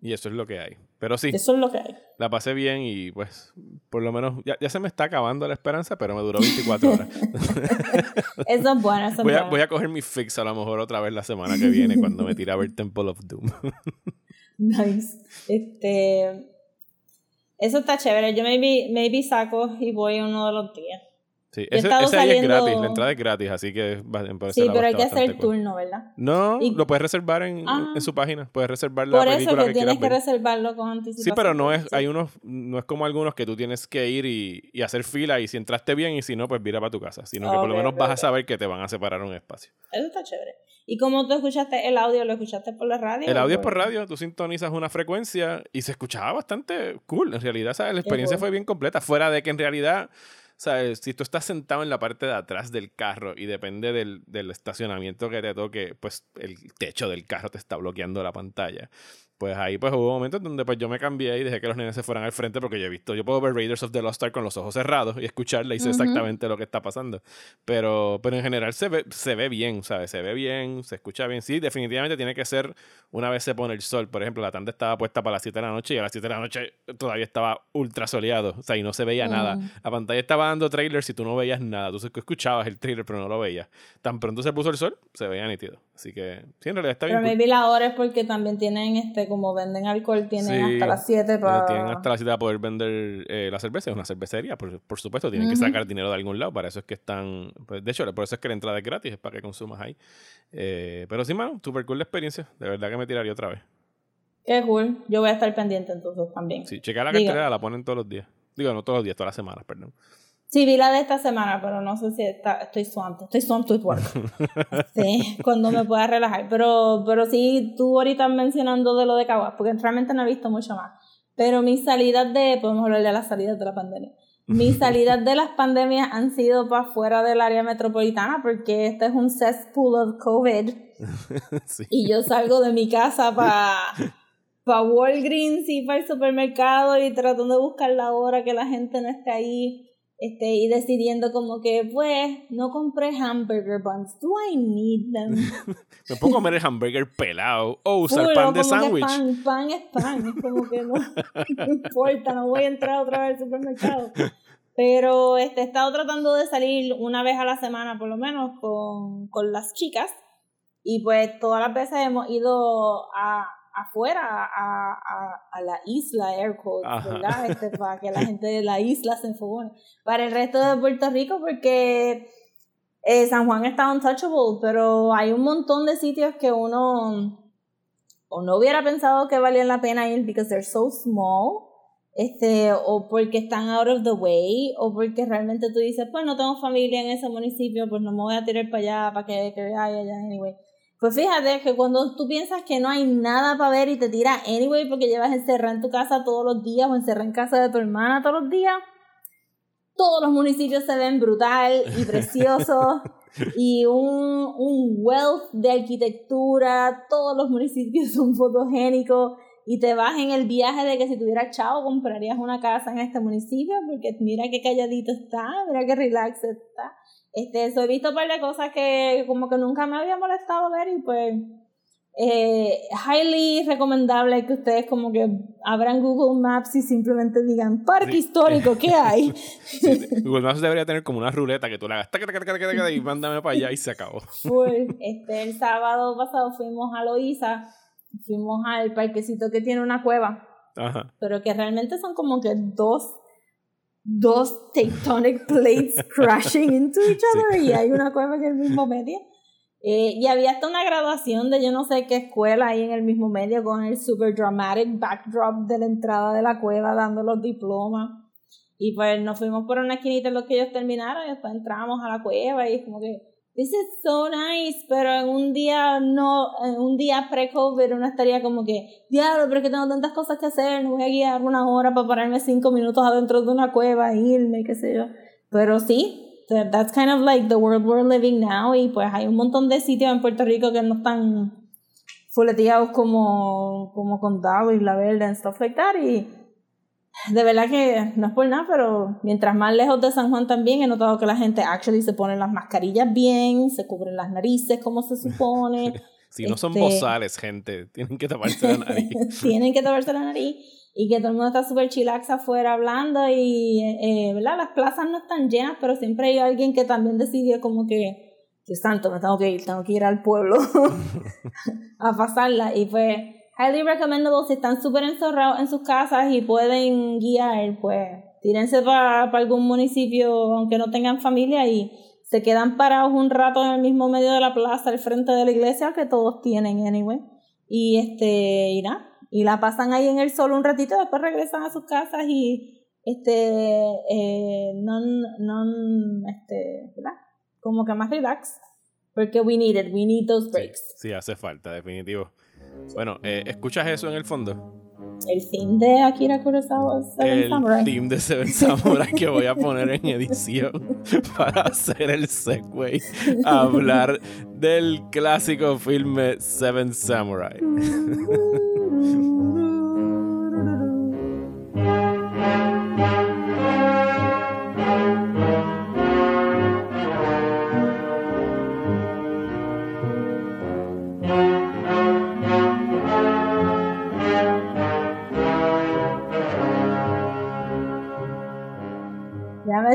Y eso es lo que hay. Pero sí, Eso es lo que hay. la pasé bien y pues por lo menos ya, ya se me está acabando la esperanza, pero me duró 24 horas. Eso es bueno, eso voy, a, voy a coger mi fix a lo mejor otra vez la semana que viene cuando me tire a ver Temple of Doom. Nice. Este. Eso está chévere. Yo maybe, maybe saco y voy uno de los días. Sí, ese, ahí es saliendo- gratis, la entrada es gratis, así que Sí, pero hay que hacer el cool. turno, ¿verdad? No, Y- lo puedes reservar en, Ah. en su página, puedes reservar la Por eso película que, que, tienes que ver. reservarlo con anticipación. Sí, pero no es, Sí. hay unos, no es como algunos que tú tienes que ir y, y hacer fila y si entraste bien y si no, pues vira para tu casa, sino que por lo menos vas a saber que te van a separar un espacio. Eso está chévere. ¿Y cómo tú escuchaste el audio? ¿Lo escuchaste por la radio? El audio es por radio, tú sintonizas una frecuencia y se escuchaba bastante cool. En realidad, ¿sabes? la experiencia cool. fue bien completa. Fuera de que en realidad, ¿sabes? si tú estás sentado en la parte de atrás del carro y depende del, del estacionamiento que te toque, pues el techo del carro te está bloqueando la pantalla. Pues ahí pues hubo momentos donde pues yo me cambié y dejé que los nenes se fueran al frente porque yo he visto, yo puedo ver Raiders of the Lost Ark con los ojos cerrados y escucharla y sé exactamente lo que está pasando. Pero, pero en general se ve, se ve bien, ¿sabes? Se ve bien, se escucha bien. Sí, definitivamente tiene que ser una vez se pone el sol. Por ejemplo, la tanda estaba puesta para las 7 de la noche y a las 7 de la noche todavía estaba ultra soleado. O sea, y no se veía nada. La pantalla estaba dando trailers y tú no veías nada. Tú escuchabas el trailer, pero no lo veías. Tan pronto se puso el sol, se veía nítido. Así que, sí, en realidad está bien. Pero cool. maybe la hora es porque también tienen, este, como venden alcohol, tienen Sí, hasta las 7 Eh, para... Tienen hasta la cita para poder vender eh, la cerveza. Es una cervecería, por, por supuesto. Tienen que sacar dinero de algún lado. Para eso es que están. pues, de hecho, por eso es que la entrada es gratis, es para que consumas ahí. Eh, pero sí, mano, super cool la experiencia. De verdad que me tiraría otra vez. Qué cool. Yo voy a estar pendiente entonces también. Sí, checar la cartelera, la ponen todos los días. Digo, no todos los días, todas las semanas, perdón. Sí, vi la de esta semana, pero no sé si está, estoy swamped. Estoy swamped with work. Sí, cuando me pueda relajar. Pero, pero sí, tú ahorita mencionando de lo de Caguas, porque realmente no he visto mucho más. Pero mis salidas de, podemos hablar de las salidas de la pandemia. Mis salidas de las pandemias han sido para fuera del área metropolitana, porque este es un cesspool of COVID. sí. Y yo salgo de mi casa para pa Walgreens y para el supermercado y tratando de buscar la hora que la gente no esté ahí este, y decidiendo como que, pues, no compré hamburger buns. Do I need them? Me puedo comer el hamburger pelado o usar Full, pan de sándwich. Pan, pan es pan. Es como que no, no importa, no voy a entrar otra vez al supermercado. Pero este, he estado tratando de salir una vez a la semana, por lo menos, con, con las chicas. Y pues todas las veces hemos ido a, afuera, a, a, a la isla, air quotes. ¿verdad? Este, para que la gente de la isla se enfogone. Para el resto de Puerto Rico, porque eh, San Juan está untouchable, pero hay un montón de sitios que uno o no hubiera pensado que valían la pena ir because they're so small, este, o porque están out of the way, o porque realmente tú dices, pues no tengo familia en ese municipio, pues no me voy a tirar para allá, para que, que vaya allá, anyway. Pues fíjate que cuando tú piensas que no hay nada para ver y te tiras anyway porque llevas encerrada en tu casa todos los días o encerrada en casa de tu hermana todos los días, todos los municipios se ven brutal y preciosos y un, un wealth de arquitectura, todos los municipios son fotogénicos y te vas en el viaje de que si tuvieras chavo comprarías una casa en este municipio porque mira qué calladito está, mira qué relax está. Este, eso he visto un par de cosas que como que nunca me había molestado ver y pues eh, highly recomendable que ustedes como que abran Google Maps y simplemente digan parque Sí. histórico, ¿qué hay? Sí, Google Maps debería tener como una ruleta que tú le hagas taca, taca, taca, y mándame para allá y se acabó. Este, el sábado pasado fuimos a Loíza, fuimos al parquecito que tiene una cueva, Ajá. pero que realmente son como que dos, dos tectonic plates crashing into each other y hay una cueva en el mismo medio. Eh, y había hasta una graduación de yo no sé qué escuela ahí en el mismo medio con el super dramatic backdrop de la entrada de la cueva dando los diplomas. Y pues nos fuimos por una esquinita en los que ellos terminaron y después entramos a la cueva y es como que this is so nice, pero en un día no, en un día pre-COVID uno estaría como que, diablo, pero es que tengo tantas cosas que hacer, no voy a guiar una hora para pararme cinco minutos adentro de una cueva e irme, qué sé yo. Pero sí, that's kind of like the world we're living now y pues hay un montón de sitios en Puerto Rico que no están fuleteados como, como Condado y La Verde and stuff like that y de verdad que no es por nada, pero mientras más lejos de San Juan también he notado que la gente actually se pone las mascarillas bien, se cubren las narices como se supone. si no son bozales, este, gente, tienen que taparse la nariz. tienen que taparse la nariz y que todo el mundo está súper chilax afuera hablando y, eh, ¿verdad? Las plazas no están llenas, pero siempre hay alguien que también decidió como que, Dios santo, me tengo que ir, tengo que ir al pueblo a pasarla y pues highly recommendable si están súper encerrados en sus casas y pueden guiar, pues tírense para algún municipio aunque no tengan familia y se quedan parados un rato en el mismo medio de la plaza al frente de la iglesia que todos tienen anyway. Y este y nada y la pasan ahí en el sol un ratito después regresan a sus casas y este eh, non, non este ¿verdad? como que más relax porque we need it we need those breaks. sí hace falta definitivo bueno, eh, ¿escuchas eso en el fondo? El theme de Akira Kurosawa Seven el Samurai. El theme de Seven Samurai que voy a poner en edición para hacer el segue a hablar del clásico filme Seven Samurai.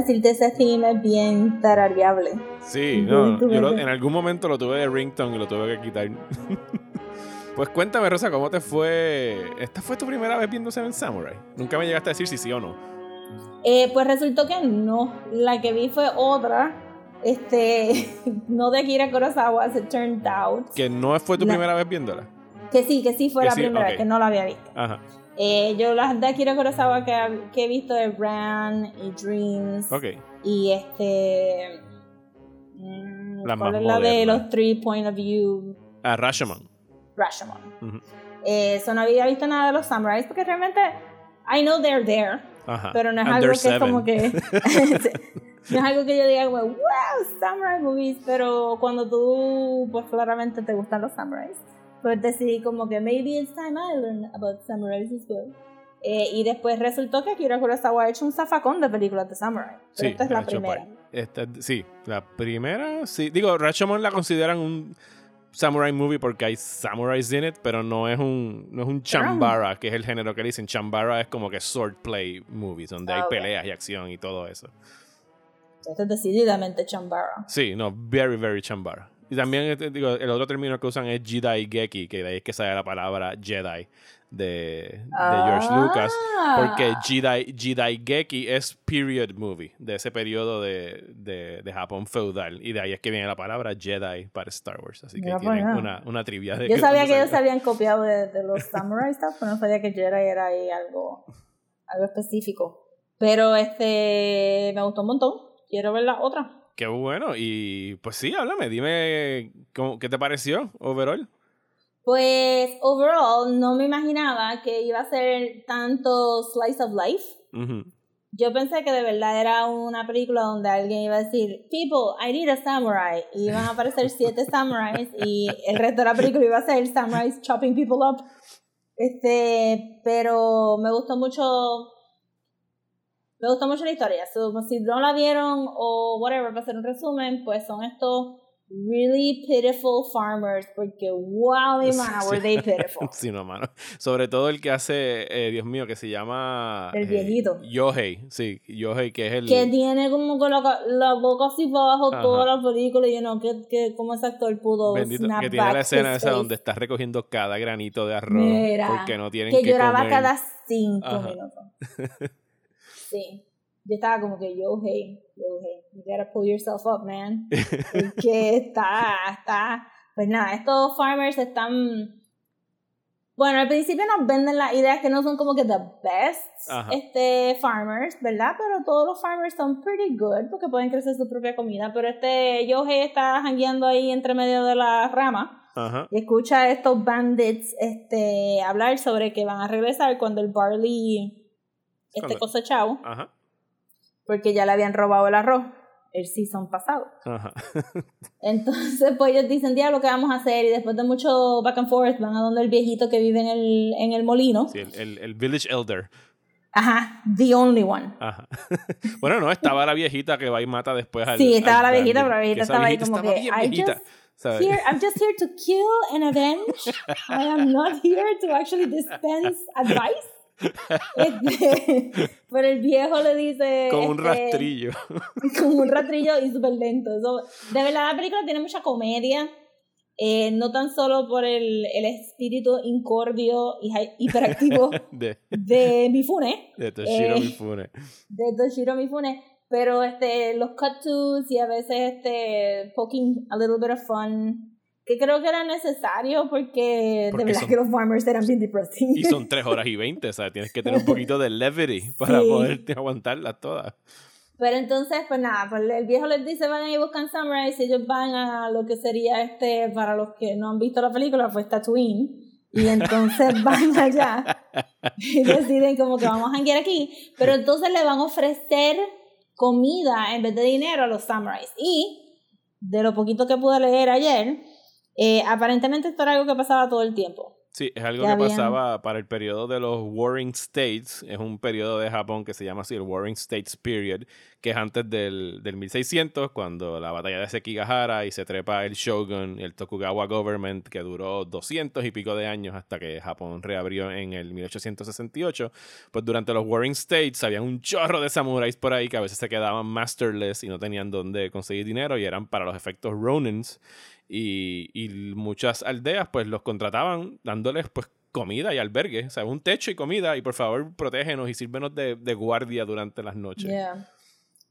decirte, ese theme es bien tarareable. Sí, no, yo en algún momento lo tuve de ringtone y lo tuve que quitar. pues cuéntame, Rosa, ¿cómo te fue? ¿Esta fue tu primera vez viendo Seven Samurai? Nunca me llegaste a decir si sí o no. Eh, pues resultó que no. La que vi fue otra. Este, no de Akira Kurosawa, as it turned out. ¿Que no fue tu primera vez viéndola? Que sí, que sí fue la primera, que no la había visto. Ajá. Eh, yo las de Akira Kurosawa que, que he visto es Ran y Dreams. Y este. Mm, ¿Cuál es la de los Three Point of View? Ah, Rashomon. Rashomon. Eh, no había visto nada de los Samurais porque realmente. I know they're there. Ajá. Pero no es algo que es como que. no es algo que yo diga, wow, Samurai movies. Pero cuando tú, pues claramente te gustan los Samurais pues decidí como que maybe it's time I learn about samurais as well. Eh, y después resultó que Akira Kurosawa ha hecho un zafacón de películas de samurai. Pero esta es la primera. Esta, sí, la primera, sí. Digo, Rashomon la consideran un samurai movie porque hay samurais en it, pero no es un no es un chambara, que es el género que dicen. Chambara es como que swordplay movies, donde hay peleas y acción y todo eso. Esto es decididamente chambara. Sí, no, very, very chambara. Y también este, digo, el otro término que usan es Jedi Geki, que de ahí es que sale la palabra Jedi de, George Lucas. Porque ah. Jedi, Jedi Geki es period movie, de ese periodo de, de, Japón feudal. Y de ahí es que viene la palabra Jedi para Star Wars. Así que tienen una, una, trivia de Yo sabía que ellos se habían copiado de, los Samurai stuff, pero no sabía que Jedi era ahí algo, algo específico. Pero este me gustó un montón. Quiero ver la otra. Qué bueno. Y pues sí, háblame, dime cómo, qué te pareció overall. Pues overall no me imaginaba que iba a ser tanto slice of life. Yo pensé que de verdad era una película donde alguien iba a decir, people, I need a samurai. Y iban a aparecer siete samurais y el resto de la película iba a ser samurais chopping people up. Este, pero me gustó mucho me gustó mucho la historia. si no la vieron o whatever, para hacer un resumen, pues son estos really pitiful farmers porque wow mi mano were they pitiful. Sí no mano. Sobre todo el que hace eh, Dios mío que se llama el viejito. Eh, Yohei sí Yohei que es el que tiene como que la, la boca así para abajo toda la película y you know, que, que como ese actor pudo Bendito, que tiene la escena esa donde está recogiendo cada granito de arroz porque no tienen que, que lloraba cada cinco minutos Sí. Yo estaba como que, yo, hey, yo, hey, you gotta pull yourself up, man. que está, está. Pues nada, estos farmers están. Bueno, al principio nos venden las ideas que no son como que the best Ajá. este, farmers, ¿verdad? Pero todos los farmers son pretty good porque pueden crecer su propia comida. Pero este Yohei está jangueando ahí entre medio de la rama Ajá. y escucha a estos bandits este, hablar sobre que van a regresar cuando el barley esté Cuando- cosechado Ajá. porque ya le habían robado el arroz el season pasado. Ajá. Entonces, pues ellos dicen, diablo, ¿qué vamos a hacer? Y después de mucho back and forth van a donde el viejito que vive en el, en el molino. Sí, el, el- el Village Elder. Ajá, the only one. Ajá. bueno, no, estaba la viejita que va y mata después al. Sí, estaba al la viejita, pero la viejita estaba ahí como estaba que, bien I viejita, just ¿sabes? Here, I'm just here to kill and avenge. I am not here to actually dispense advice. Este, pero el viejo le dice. Con un este, rastrillo. Con un rastrillo y súper lento. Eso, de verdad, la película tiene mucha comedia. eh, no tan solo por el, el espíritu incordio y hi- hiperactivo de, de Mifune, de Toshiro Eh, Mifune. de Toshiro Mifune, pero este, los cut y a veces este, poking a little bit of fun, que creo que era necesario porque, Porque de verdad son- que los farmers eran bien depressing. Y son 3 horas y 20, o sea, tienes que tener un poquito de levity para Sí. poderte aguantarlas todas. Pero entonces, pues nada, pues el viejo les dice, van y buscan Samurais y ellos van a lo que sería este, para los que no han visto la película, pues Tatooine. Y entonces van allá y deciden como que vamos a janguear aquí. Pero entonces le van a ofrecer comida en vez de dinero a los Samurais. Y de lo poquito que pude leer ayer, eh, aparentemente esto era algo que pasaba todo el tiempo. Sí, es algo Ya que habían- pasaba para el periodo de los Warring States. Es un periodo de Japón que se llama así el Warring States Period, que es antes del, del 1600, cuando la batalla de Sekigahara y se trepa el Shogun, el Tokugawa Government, que duró 200 y pico de años hasta que Japón reabrió en el 1868. Pues durante los Warring States había un chorro de samuráis por ahí que a veces se quedaban masterless y no tenían dónde conseguir dinero y eran para los efectos Ronins y, y muchas aldeas pues los contrataban dándoles pues comida y albergue, o sea, un techo y comida y por favor protégenos y sírvenos de, de guardia durante las noches. Yeah.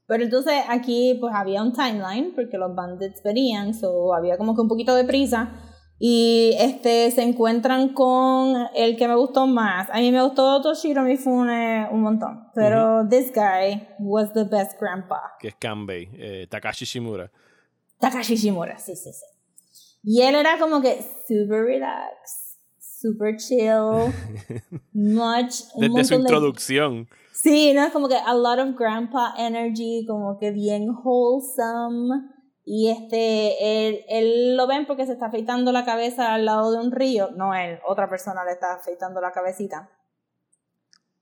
Pero entonces aquí pues había un timeline porque los bandits venían, so había como que un poquito de prisa y este se encuentran con el que me gustó más. A mí me gustó Toshiro Mifune un montón, pero this guy was the best grandpa. Que es Kanbei, eh, Takashi Shimura. Takashi Shimura, sí, sí, sí. Y él era como que super relax, super chill, much, Desde su montón de introducción. Sí, no es como que a lot of grandpa energy, como que bien wholesome. Y este, él, él lo ven porque se está afeitando la cabeza al lado de un río. No él, otra persona le está afeitando la cabecita.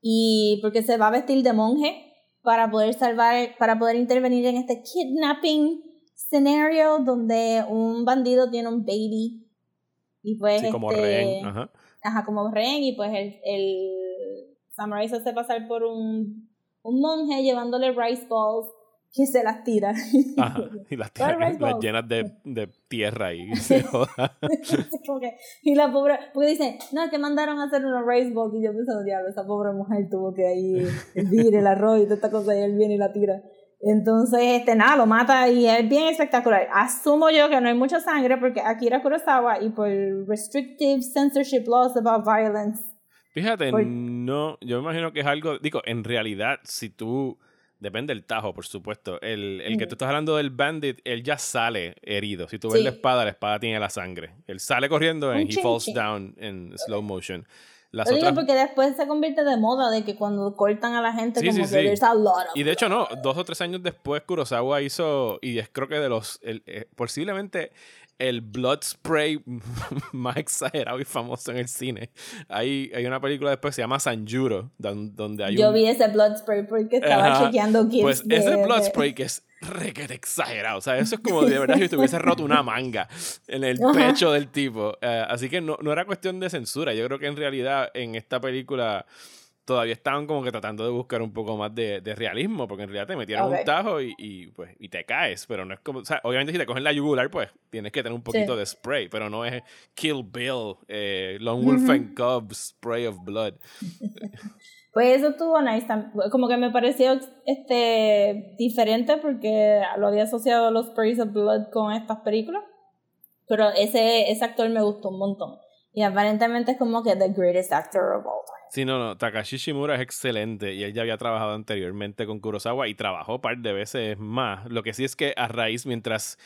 Y porque se va a vestir de monje para poder salvar, para poder intervenir en este kidnapping scenario donde un bandido tiene un baby. Y pues Sí, como este, rehén. Ajá. Ajá, como rehén y pues el, el samurai se hace pasar por un, un monje llevándole rice balls que se las tira. Ajá. Y las, ¿Cuál las llenas de, de tierra y se joda. Y la pobre, porque dice, no, es que mandaron a hacer unos rice balls y yo pensando, diablo, esa pobre mujer tuvo que ahí hervir el arroz y toda esta cosa y él viene y la tira. Entonces, este, nada, lo mata y es bien espectacular. Asumo yo que no hay mucha sangre porque Akira Kurosawa y por restrictive censorship laws about violence Fíjate, Por- no, yo me imagino que es algo, digo, en realidad, si tú, depende del tajo, por supuesto, el, el que Mm. tú estás hablando del bandit, él ya sale herido. Si tú ves Sí. la espada, la espada tiene la sangre. Él sale corriendo y he falls down en slow motion. Las Lo digo otras, porque después se convierte de moda de que cuando cortan a la gente Sí, como sí, que there's a lot of y de hecho no, dos o tres años después Kurosawa hizo, y es creo que de los, el- eh, posiblemente el blood spray más exagerado y famoso en el cine. Hay, hay una película después que se llama Sanjuro, don- donde hay Yo un... vi ese blood spray porque estaba Ajá. chequeando GIFs Pues de- ese blood spray que es requete exagerado. O sea, eso es como de verdad si te hubiese roto una manga en el Ajá. pecho del tipo. Eh, así que no, no era cuestión de censura. Yo creo que en realidad en esta película todavía estaban como que tratando de buscar un poco más de, de realismo, porque en realidad te metieron Ok. un tajo y, y, pues, y te caes, pero no es como, o sea, obviamente si te cogen la yugular, pues tienes que tener un poquito Sí. de spray, pero no es Kill Bill, eh, Lone Wolf Ujú. and Cub, Spray of Blood. Pues eso estuvo nice. Como que me pareció este diferente porque lo había asociado a los Sprays of Blood con estas películas. Pero ese, ese actor me gustó un montón. Y aparentemente es como que the greatest actor of all time. Sí, no, no. Takashi Shimura es excelente y él ya había trabajado anteriormente con Kurosawa y trabajó un par de veces más. Lo que sí es que a raíz, mientras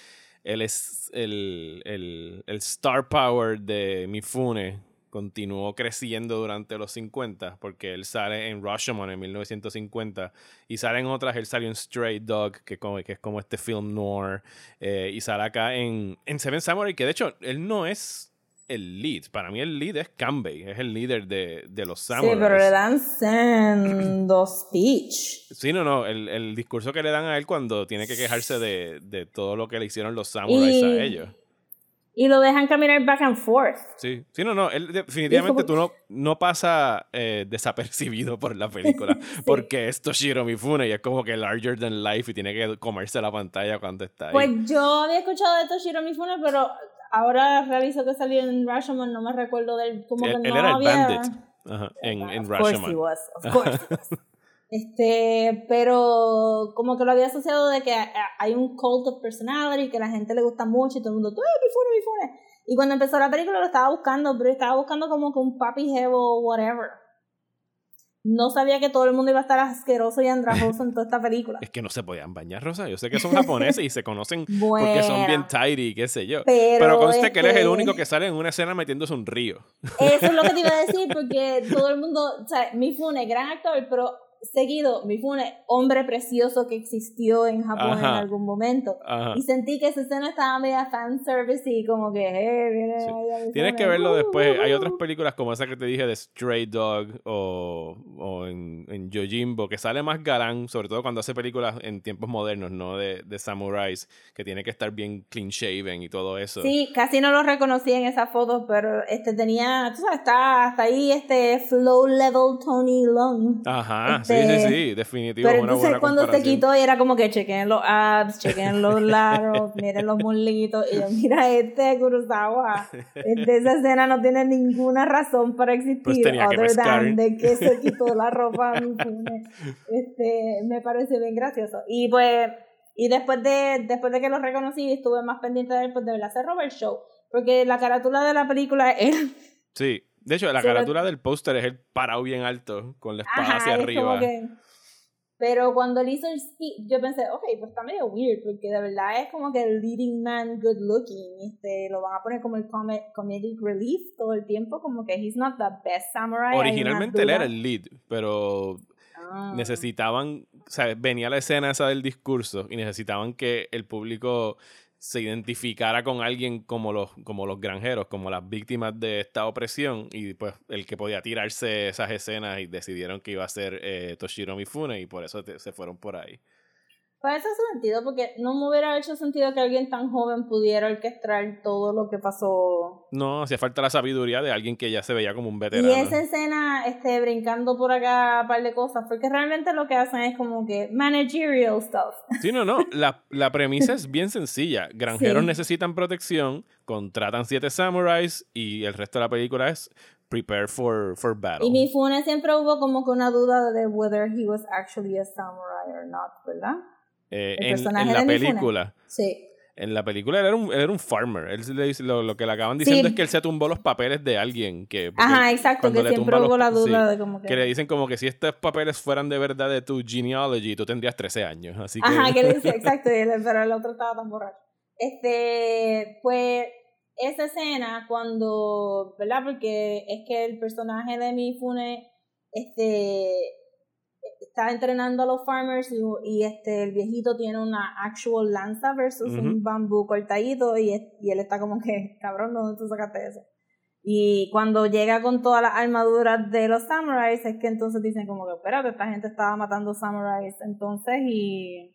él es el, el, el star power de Mifune continuó creciendo durante los 50, porque él sale en Rashomon en 1950 y sale en otras, él salió en Stray Dog, que, como, que es como este film noir, eh, y sale acá en, en Seven Samurai, que de hecho él no es el lead. Para mí el lead es Kanbei, es el líder de, de los samurais. Sí, pero le dan sendo speech. Sí, no, no, el, el, discurso que le dan a él cuando tiene que quejarse de, de todo lo que le hicieron los samurais a ellos. Y lo dejan caminar back and forth. Sí, sí, no, no, él definitivamente tú no, no pasa eh, desapercibido por la película, porque es Toshiro Mifune y es como que larger than life y tiene que comerse la pantalla cuando está ahí. Pues yo había escuchado de Toshiro Mifune, pero ahora realizo que salió en Rashomon, no me recuerdo del como él, que él no era había... el bandit Ajá, en, en of Rashomon. course he was, of course he was. Este, pero como que lo había asociado de que hay un cult of personality, que a la gente le gusta mucho y todo el mundo, ¡ay, Mifune, Mifune! Y cuando empezó la película lo estaba buscando, pero estaba buscando como que un papi o whatever. No sabía que todo el mundo iba a estar asqueroso y andrajoso en toda esta película. Es que no se podían bañar, Rosa. Yo sé que son japoneses y se conocen porque son bien tidy, qué sé yo. Pero, Pero conste es que él es el único que sale en una escena metiéndose un río. Eso es lo que te iba a decir, porque todo el mundo, o sea, Mifune, gran actor, pero seguido, Mifune, hombre precioso que existió en Japón en Ajá. algún momento. Ajá. Y sentí que esa escena estaba media fanservice y como que, eh, viene Sí. Tienes que verlo Uh, después. Hay uh, otras uh. películas como esa que te dije de Stray Dog o, o en, en Yojimbo, que sale más galán, sobre todo cuando hace películas en tiempos modernos, ¿no? De, de samuráis, que tiene que estar bien clean shaven y todo eso. Sí, casi no lo reconocí en esa foto, pero este tenía, tú sabes, está hasta ahí este flow level Tony Long. Ajá, sí, sí, sí, definitivo. Pero una entonces buena cuando se quitó y era como que chequen los abs, chequen los lados, miren los muslitos. Y yo, mira, este Kurosawa, este, esa escena no tiene ninguna razón para existir Pues tenía que other than de que se quitó la ropa a mi pune. Este, me pareció bien gracioso. Y pues, y después de, después de que lo reconocí y estuve más pendiente de él, pues de verdad se robó el show. Porque la carátula de la película es él. Sí, de hecho, la carátula del póster es el parado bien alto, con la espada Ajá, hacia es arriba. como que... Pero cuando él hizo el speech, yo pensé, ok, pues está medio weird, porque de verdad es como que el leading man good looking, este, lo van a poner como el come- comedic relief todo el tiempo, como que he's not the best samurai. Originalmente él era el lead, pero Ah. necesitaban, o sea, venía la escena esa del discurso y necesitaban que el público se identificara con alguien como los, como los granjeros, como las víctimas de esta opresión y pues el que podía tirarse esas escenas y decidieron que iba a ser eh, Toshiro Mifune y por eso se fueron por ahí. Pues hace sentido, porque no me hubiera hecho sentido que alguien tan joven pudiera orquestar todo lo que pasó. No, hacía falta la sabiduría de alguien que ya se veía como un Y veterano. esa escena, este, brincando por acá un par de cosas, porque realmente lo que hacen es como que managerial stuff. Sí, no, no. La, la premisa es bien sencilla. Granjeros Sí. necesitan protección, contratan siete samuráis y el resto de la película es prepare for, for battle. Y mi Fune siempre hubo como que una duda de whether he was actually a samurai or not, ¿verdad? Eh, en, la película. Sí. En la película él era un, él era un farmer. Él le dice- lo, lo que le acaban diciendo Sí. es que él se tumbó los papeles de alguien. Que, Ajá, exacto, que le siempre hubo los- la duda sí, de como que... que le dicen como que si estos papeles fueran de verdad de tu genealogy, tú tendrías 13 años. Así que, Ajá, que le dice, exacto, pero el otro estaba tan borracho. Este, pues, esa escena cuando, ¿verdad? Porque es que el personaje de Mifune, este, está entrenando a los farmers y, y este, el viejito tiene una actual lanza versus un bambú cortadito y, y él está como que, cabrón, ¿dónde tú sacaste eso? Y cuando llega con todas las armaduras de los samuráis, es que entonces dicen como que, espérate, esta gente estaba matando samuráis entonces y...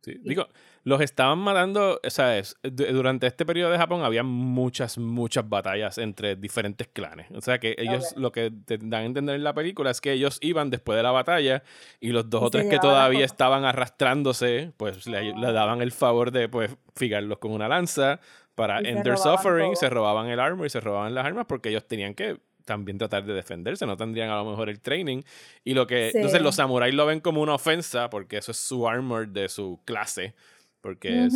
Sí, Digo, los estaban matando, o sea, durante este periodo de Japón había muchas, muchas batallas entre diferentes clanes. O sea que ellos, Ok. lo que te dan a entender en la película es que ellos iban después de la batalla y los dos o tres que todavía estaban arrastrándose, pues le, le daban el favor de pues fijarlos con una lanza para end their suffering, todo. se robaban el armor y se robaban las armas porque ellos tenían que también tratar de defenderse, no tendrían a lo mejor el training. Y lo que. Sí. Entonces los samuráis lo ven como una ofensa porque eso es su armor de su clase. Porque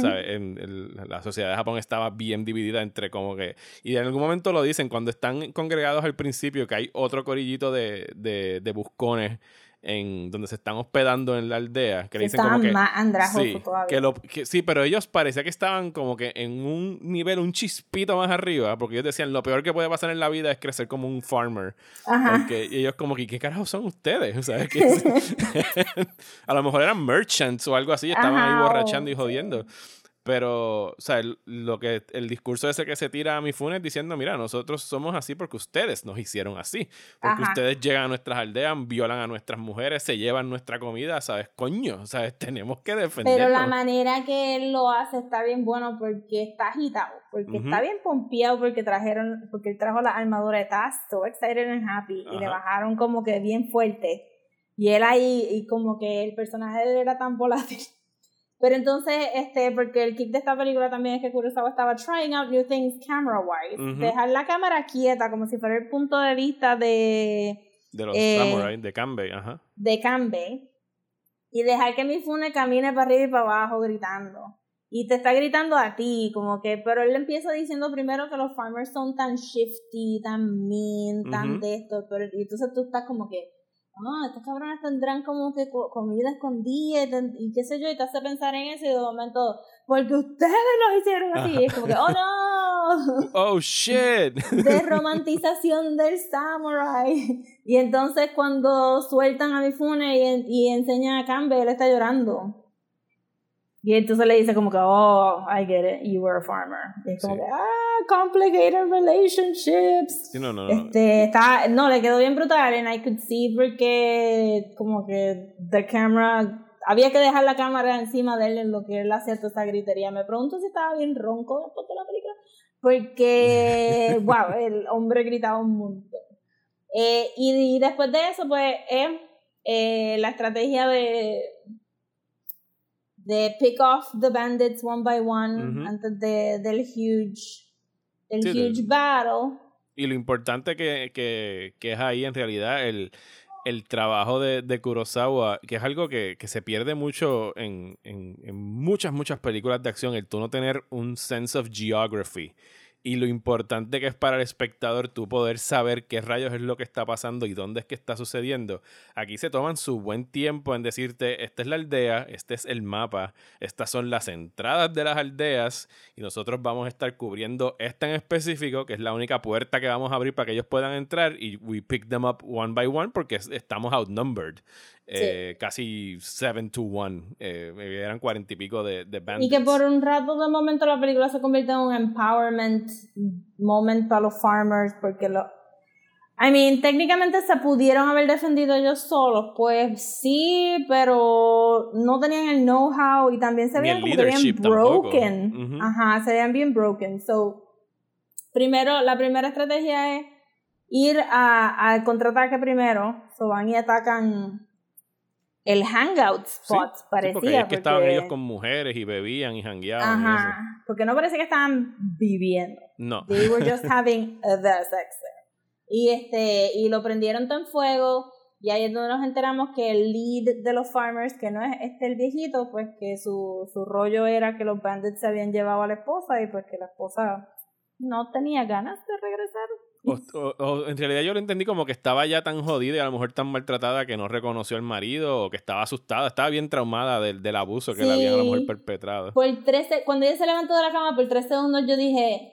la sociedad de Japón estaba bien dividida entre como que... Y en algún momento lo dicen, cuando están congregados al principio, que hay otro corillito de, de, de buscones en donde se están hospedando en la aldea, que le dicen como que... más andrajosos Sí, todavía. que lo- que- sí, pero ellos parecía que estaban como que en un nivel, un chispito más arriba, porque ellos decían, lo peor que puede pasar en la vida es crecer como un farmer. Ajá. Porque y ellos como que, ¿qué carajo son ustedes? Que a lo mejor eran merchants o algo así, estaban ahí Ajá, o- borrachando y jodiendo. Pero, o sea, el, lo que, el discurso ese que se tira a mi funes diciendo, mira, nosotros somos así porque ustedes nos hicieron así. Porque Ajá. ustedes llegan a nuestras aldeas, violan a nuestras mujeres, se llevan nuestra comida, ¿sabes? Coño, ¿sabes? Tenemos que defendernos. Pero la manera que él lo hace está bien bueno porque está agitado, porque está bien pompeado porque trajeron, porque él trajo la armadura, estaba so excited and happy y le bajaron como que bien fuerte. Y él ahí, y como que el personaje de él era tan volátil. Pero entonces, este, porque el kick de esta película también es que Kurosawa estaba trying out new things camera wise. Ujú. Dejar la cámara quieta, como si fuera el punto de vista de, De los eh, samurai, de Kanbei, ajá. de Kanbei y dejar que Mifune camine para arriba y para abajo gritando. Y te está gritando a ti, como que, pero él empieza diciendo primero que los farmers son tan shifty, tan mean, tan de esto, pero y entonces tú estás como que, ah, estos cabrones tendrán como que co- comida escondida y, qué sé yo, y te hace pensar en eso y de momento, porque ustedes lo hicieron así, y es como que, oh no, Oh, shit. de romantización del samurai. Y entonces cuando sueltan a Mifune y, y enseñan a Kanbei, él está llorando. Y entonces le dice como que, oh, I get it, you were a farmer. Y es como Sí. que, ah, complicated relationships. Sí, no, no, no. Este, está, no, le quedó bien brutal, and I could see porque como que the camera, había que dejar la cámara encima de él en lo que él hacía toda esa gritería. Me pregunto si estaba bien ronco después de la película, porque, wow, el hombre gritaba un montón. Eh, y, y después de eso, pues, es eh, la estrategia de de pick off the bandits one by one Ujú. antes de, del huge del Sí, huge battle. Y lo importante que, que, que es ahí en realidad el, el trabajo de, de Kurosawa, que es algo que, que se pierde mucho en, en, en muchas, muchas películas de acción, el tú no tener un sense of geography. Y lo importante que es para el espectador tú poder saber qué rayos es lo que está pasando y dónde es que está sucediendo. Aquí se toman su buen tiempo en decirte, esta es la aldea, este es el mapa, estas son las entradas de las aldeas y nosotros vamos a estar cubriendo esta en específico, que es la única puerta que vamos a abrir para que ellos puedan entrar y we pick them up one by one porque es- estamos outnumbered. Eh, casi 7 to 1. Eh, eran cuarenta y pico de, de Y que por un rato de momento la película se convierte en un empowerment moment para los farmers, porque lo... I mean, técnicamente se pudieron haber defendido ellos solos, pues sí, pero no tenían el know-how y también se veían como bien broken. Ajá, se veían bien broken. So, primero, la primera estrategia es ir a- al contraataque primero. So van y atacan el hangout Sí, spot, sí, parecía. porque es que estaban ellos con mujeres y bebían y eso. Ajá, porque no parece que estaban viviendo. No. They were just having the sex. Y este, y lo prendieron en fuego. Y ahí es donde nos enteramos que el lead de los farmers, que no es este el viejito, pues que su, su rollo era que los bandits se habían llevado a la esposa y pues que la esposa no tenía ganas de regresar. O, o- o en realidad yo lo entendí como que estaba ya tan jodida y a lo mejor tan maltratada que no reconoció al marido o que estaba asustada, estaba bien traumada del, del abuso que le habían a mejor Sí. perpetrado. Por 13, cuando ella se levantó de la cama, por tres segundos yo dije,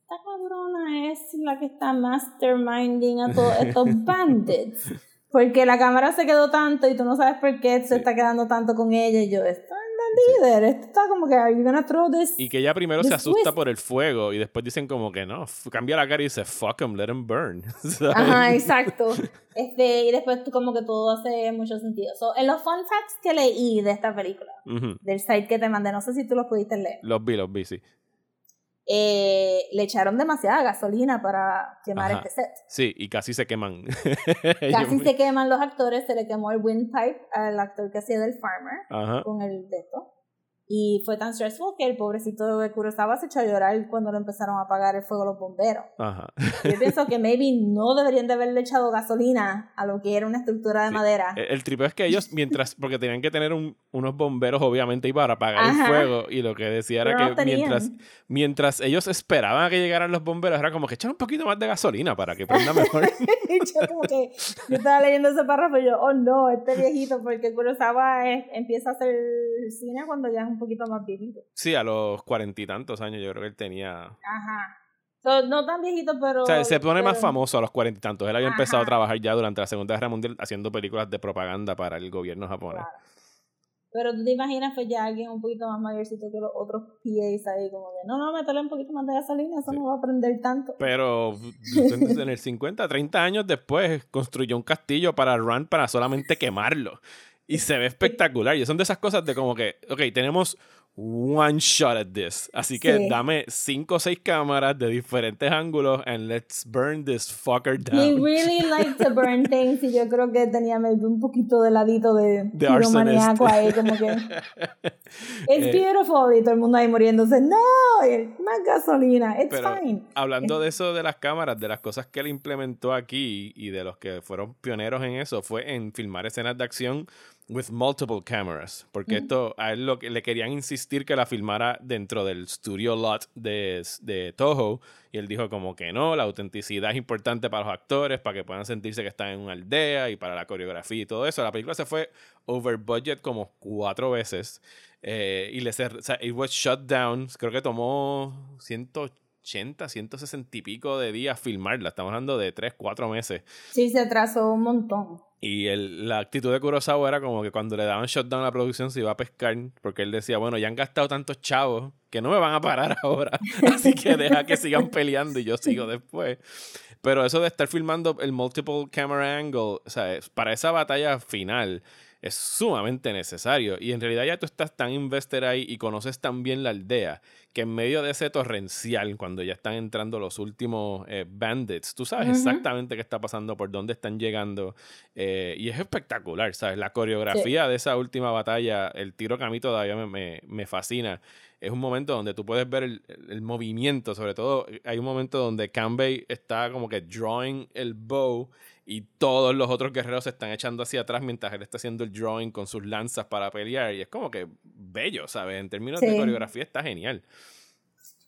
esta cabrona es la que está masterminding a todos estos bandits. Porque la cámara se quedó tanto y tú no sabes por qué se Sí. está quedando tanto con ella. Y yo, esto es la líder, esto está como que, are you gonna throw this? Y que ella primero se asusta twist. por el fuego y después dicen como que no, cambia la cara y dice fuck him, let him burn. ¿Sabes? Ajá, exacto. Este, y después como que todo hace mucho sentido. So, en los fun facts que leí de esta película, del site que te mandé, no sé si tú los pudiste leer. Los vi, los vi, sí. Eh, le echaron demasiada gasolina para quemar Ajá. este set. Sí, y casi se queman. Casi se queman los actores, se le quemó el windpipe al actor que hacía del farmer Ajá. con el de esto. Y fue tan stressful que el pobrecito de Kurosawa se echó a llorar cuando lo empezaron a apagar el fuego los bomberos. Ajá. Yo pienso que maybe no deberían de haberle echado gasolina a lo que era una estructura de Sí. madera. El, el tripeo es que ellos, mientras, porque tenían que tener un- unos bomberos, obviamente, y para apagar el Ajá. fuego, y lo que decía era Pero no que tenían. mientras, mientras ellos esperaban a que llegaran los bomberos, era como que echar un poquito más de gasolina para que prenda mejor. Yo como que, yo estaba leyendo ese párrafo y yo, oh no, este viejito, porque Kurosawa es- empieza a hacer cine cuando ya es un poquito más viejito. sí, a los cuarenta y tantos años yo creo que él tenía... Ajá. So, no tan viejito, pero... O sea, se pone más famoso a los cuarenta y tantos. Él había empezado a trabajar ya durante la Segunda Guerra Mundial haciendo películas de propaganda para el gobierno japonés. Claro. Pero tú te imaginas, pues ya alguien un poquito más mayorcito que los otros PAs ahí, como de, no, no, métele un poquito más de gasolina, eso Sí. no va a prender tanto. Pero en el 50, 30 años después, construyó un castillo para Run para solamente quemarlo. Y se ve espectacular. Y son de esas cosas de como que, ok, tenemos one shot at this. Así que Sí. dame cinco o seis cámaras de diferentes ángulos and let's burn this fucker He down. really liked to burn things y yo creo que tenía un poquito de ladito de arsonist. ahí, como que it's Eh, beautiful y todo el mundo ahí muriéndose, no, más gasolina, it's Pero fine. hablando de eso de las cámaras, de las cosas que él implementó aquí y de los que fueron pioneros en eso, fue en filmar escenas de acción with multiple cameras. Porque esto a él lo que le querían insistir que la filmara dentro del studio lot de, de Toho. Y él dijo como que no, la autenticidad es importante para los actores, para que puedan sentirse que están en una aldea y para la coreografía y todo eso. La película se fue over budget como cuatro veces. eh, y le cer- o sea, it was shut down. Creo que tomó 180, 160 y pico de días filmarla. Estamos hablando de 3, 4 meses. Sí, se atrasó un montón. Y el- la actitud de Kurosawa era como que cuando le daban shutdown a la producción se iba a pescar, porque él decía, bueno, ya han gastado tantos chavos que no me van a parar ahora, así que deja que sigan peleando y yo sigo después. Pero eso de estar filmando el multiple camera angle, o sea, para esa batalla final es sumamente necesario. Y en realidad ya tú estás tan invested ahí y conoces tan bien la aldea que en medio de ese torrencial, cuando ya están entrando los últimos eh, bandits, tú sabes exactamente qué está pasando, por dónde están llegando. eh, y es espectacular, ¿sabes? La coreografía de esa última batalla, el tiro que a mí todavía me, me- me fascina. Es un momento donde tú puedes ver el, movimiento, sobre todo hay un momento donde Kanbei está como que drawing el bow y todos los otros guerreros se están echando hacia atrás mientras él está haciendo el drawing con sus lanzas para pelear y es como que bello, ¿sabes? En términos de Sí. coreografía está genial.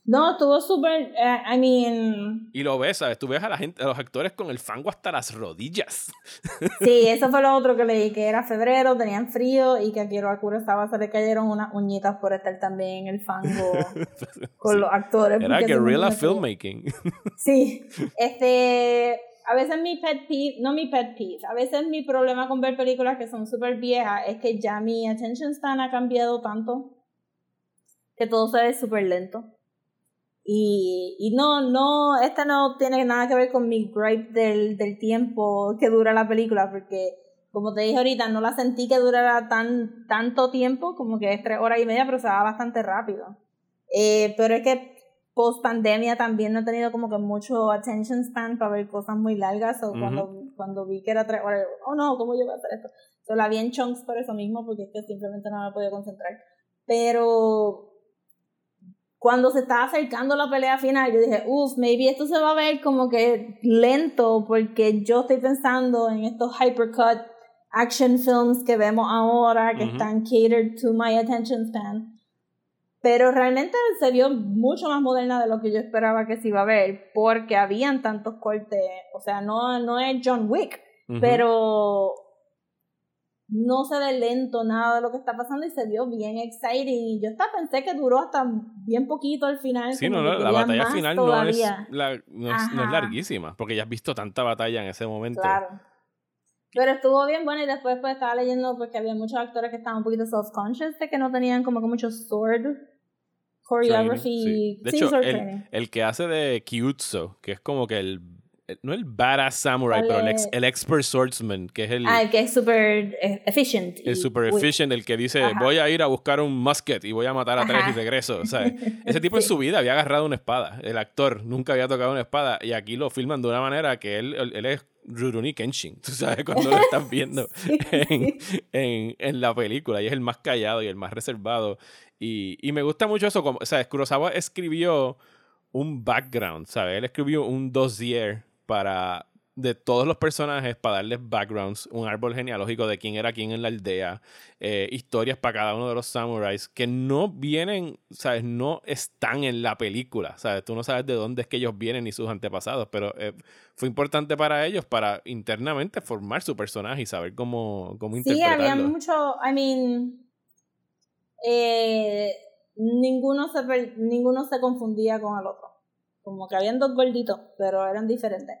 No, estuvo súper, eh, I mean, Y lo ves, ¿sabes? Tú ves a la gente, a los actores con el fango hasta las rodillas. sí, eso fue lo otro que leí, que era febrero, tenían frío y que a Kiro Kurosawa se le cayeron unas uñitas por estar también en el fango con Sí. los actores. Era guerrilla de filmmaking. Sí, este, a veces mi pet peeve, no mi pet peeve, a veces mi problema con ver películas que son súper viejas es que ya mi attention span ha cambiado tanto que todo se ve súper lento. Y, y no, no, esta no tiene nada que ver con mi gripe del, del tiempo que dura la película, porque como te dije ahorita, no la sentí que durara tan, tanto tiempo, como que es tres horas y media, pero se va bastante rápido. Eh, pero es que post pandemia también no he tenido como que mucho attention span para ver cosas muy largas, o Ujú. cuando, cuando vi que era tres horas, oh no, ¿cómo yo voy a hacer esto? So, la vi en chunks por eso mismo, porque es que simplemente no me podía concentrar. Pero cuando se estaba acercando la pelea final, yo dije, uff, maybe esto se va a ver como que lento, porque yo estoy pensando en estos hypercut action films que vemos ahora, que Ujú. están catered to my attention span. Pero realmente se vio mucho más moderna de lo que yo esperaba que se iba a ver, porque habían tantos cortes, o sea, no, no es John Wick, pero no se ve lento nada de lo que está pasando y se vio bien exciting. Y yo hasta pensé que duró hasta bien poquito al final. Sí, no, no, la batalla final no, es, la- no, es, no es Ajá. larguísima, porque ya has visto tanta batalla en ese momento. Claro. Pero estuvo bien bueno y después pues estaba leyendo porque había muchos actores que estaban un poquito self-conscious de que no tenían como que mucho sword choreography. Sí. De hecho, el, el que hace de Kyutso, que es como que el, el- no el badass samurai, ¿Cuál pero el, ex- el expert swordsman, que es el, Ah, el que es super eh, efficient. el super efficient, el que dice, Ajá. voy a ir a buscar un musket y voy a matar a tres Ajá. y regreso. O sea, ese tipo en Sí. su vida había agarrado una espada. El actor nunca había tocado una espada y aquí lo filman de una manera que él, él es Rurouni Kenshin, tú sabes, cuando lo estás viendo en, en, en, la película. Y es el más callado y el más reservado. Y, y me gusta mucho eso. Como, o sea, Kurosawa escribió un background, ¿sabes? Él escribió un dossier para de todos los personajes para darles backgrounds, un árbol genealógico de quién era quién en la aldea, eh, historias para cada uno de los samuráis que no vienen, ¿sabes? No están en la película, ¿sabes? Tú no sabes de dónde es que ellos vienen ni sus antepasados, pero eh, fue importante para ellos para internamente formar su personaje y saber cómo, cómo interpretarlo. Sí, había mucho, I mean, eh, ninguno, se, ninguno se confundía con el otro. Como que habían dos gorditos, pero eran diferentes.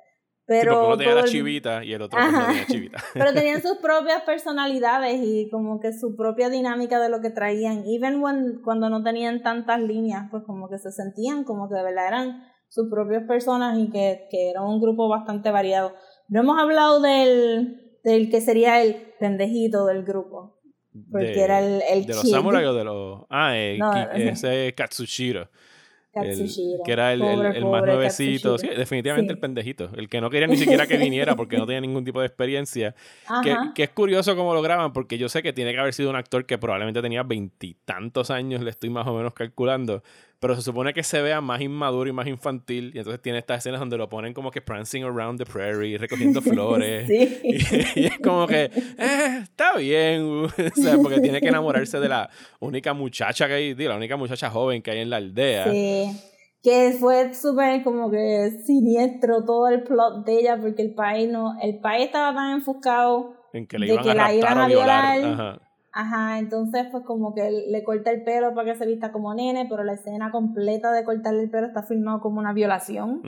Pero uno tenía la chivita y el otro pues no tenía chivita. Pero tenían sus propias personalidades y como que su propia dinámica de lo que traían. Even when, cuando no tenían tantas líneas, pues como que se sentían como que de verdad eran sus propias personas y que, que era un grupo bastante variado. No hemos hablado del, del que sería el pendejito del grupo. Porque era el, el ¿De los samuráis o de los...? Ah, eh, ese es Katsushiro que era el, el, más nuevecito, sí, definitivamente el pendejito, el que no quería ni siquiera que viniera porque no tenía ningún tipo de experiencia. Que, que, es curioso cómo lo graban, porque yo sé que tiene que haber sido un actor que probablemente tenía veintitantos años, le estoy más o menos calculando, pero se supone que se vea más inmaduro y más infantil, y entonces tiene estas escenas donde lo ponen como que prancing around the prairie, recogiendo flores, y, es como que, eh, está bien, o sea, porque tiene que enamorarse de la única muchacha que hay, la única muchacha joven que hay en la aldea. Sí. Que fue súper como que siniestro todo el plot de ella, porque el país no, el país estaba tan enfocado en que, le iban a la iban a violar. Ajá Ajá, entonces pues como que le corta el pelo para que se vista como nene, pero la escena completa de cortarle el pelo está filmado como una violación.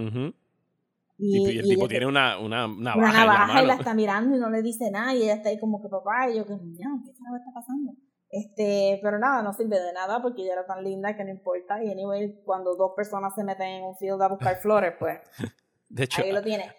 y, el tipo tiene una, una, navaja, una navaja y la está mirando y no le dice nada y ella está ahí como que papá y yo que no, ¿qué está pasando? Este, pero nada, no sirve de nada porque ella era tan linda que no importa y anyway, cuando dos personas se meten en un field a buscar flores, pues De hecho,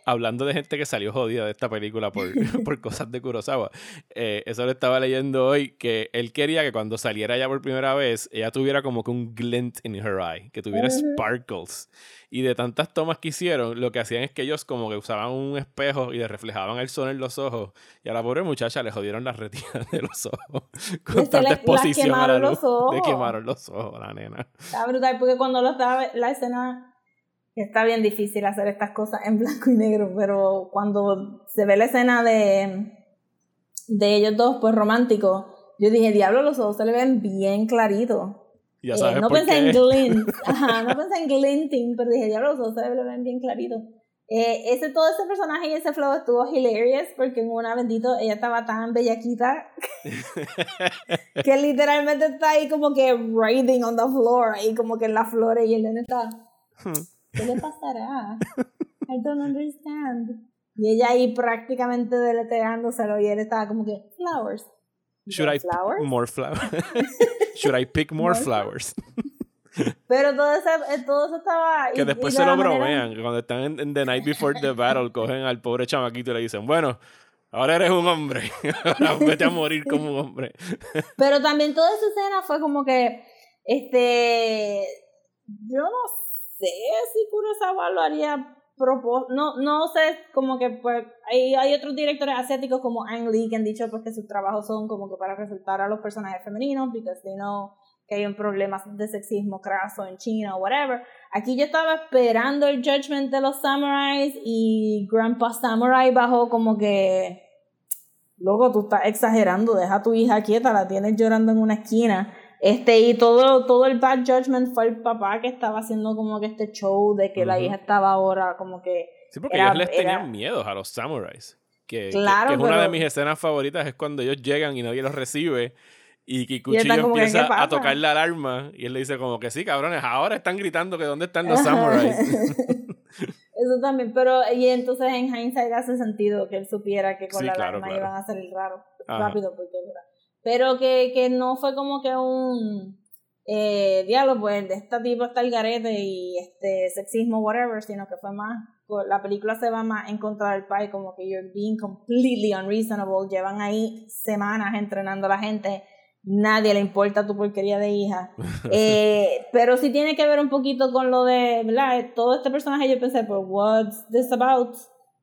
hablando de gente que salió jodida de esta película por, por cosas de Kurosawa, eh, eso lo estaba leyendo hoy, que él quería que cuando saliera ya por primera vez, ella tuviera como que un glint in her eye, que tuviera sparkles. Y de tantas tomas que hicieron, lo que hacían es que ellos como que usaban un espejo y le reflejaban el sol en los ojos. Y a la pobre muchacha le jodieron las retinas de los ojos. Con tanta exposición a la luz. Le quemaron los ojos la nena. Está brutal, porque cuando lo estaba, la escena Está bien difícil hacer estas cosas en blanco y negro, pero cuando se ve la escena de, de ellos dos, pues romántico, yo dije, diablo, los ojos se le ven bien claritos. Ya sabes eh, no pensé en glint, ajá, no pensé en glinting, pero dije, diablo, los ojos se le ven bien claritos. Eh, ese, todo ese personaje y ese flow estuvo hilarious porque en una bendito ella estaba tan bellaquita que literalmente está ahí como que writhing on the floor, ahí como que en las flores y el nene está... ¿Qué le pasará? I don't understand. Y ella ahí prácticamente deletreándoselo y él estaba como que, flowers. Should I flowers? pick more flowers? Should I pick more, flowers? Pero todo, ese, eh, todo eso estaba... Que después se lo bromean. Cuando están en, The Night Before the Battle, cogen al pobre chamaquito y le dicen, bueno, ahora eres un hombre. ahora vete a morir como un hombre. Pero también toda esa escena fue como que, este... Yo no sé si Kurosawa lo haría no, no sé, como que pues hay, hay otros directores asiáticos como Ang Lee que han dicho pues que sus trabajos son como que para resaltar a los personajes femeninos because they know que hay un problema de sexismo craso en China o whatever. Aquí yo estaba esperando el judgment de los samurais y Grandpa Samurai bajó como que luego tú estás exagerando, deja a tu hija quieta, la tienes llorando en una esquina. Este, y todo, todo el bad judgment fue el papá que estaba haciendo como que este show de que la hija estaba ahora como que... Sí, porque ellos les tenían miedo a los samuráis. Que, claro, que, es una de mis escenas favoritas es cuando ellos llegan y nadie los recibe y Kikuchillo empieza a tocar la alarma y él le dice como que sí, cabrones, ahora están gritando que dónde están los samuráis. Eso también, pero y entonces en hindsight hace sentido que él supiera que con la alarma iban a salir raro, rápido porque era pero que, que no fue como que un eh, diálogo, pues de este tipo está el garete y este sexismo, whatever, sino que fue más, la película se va más en contra del país, como que you're being completely unreasonable, llevan ahí semanas entrenando a la gente, nadie le importa tu porquería de hija. Eh, pero sí tiene que ver un poquito con lo de, ¿verdad? Todo este personaje yo pensé, pues, what's this about?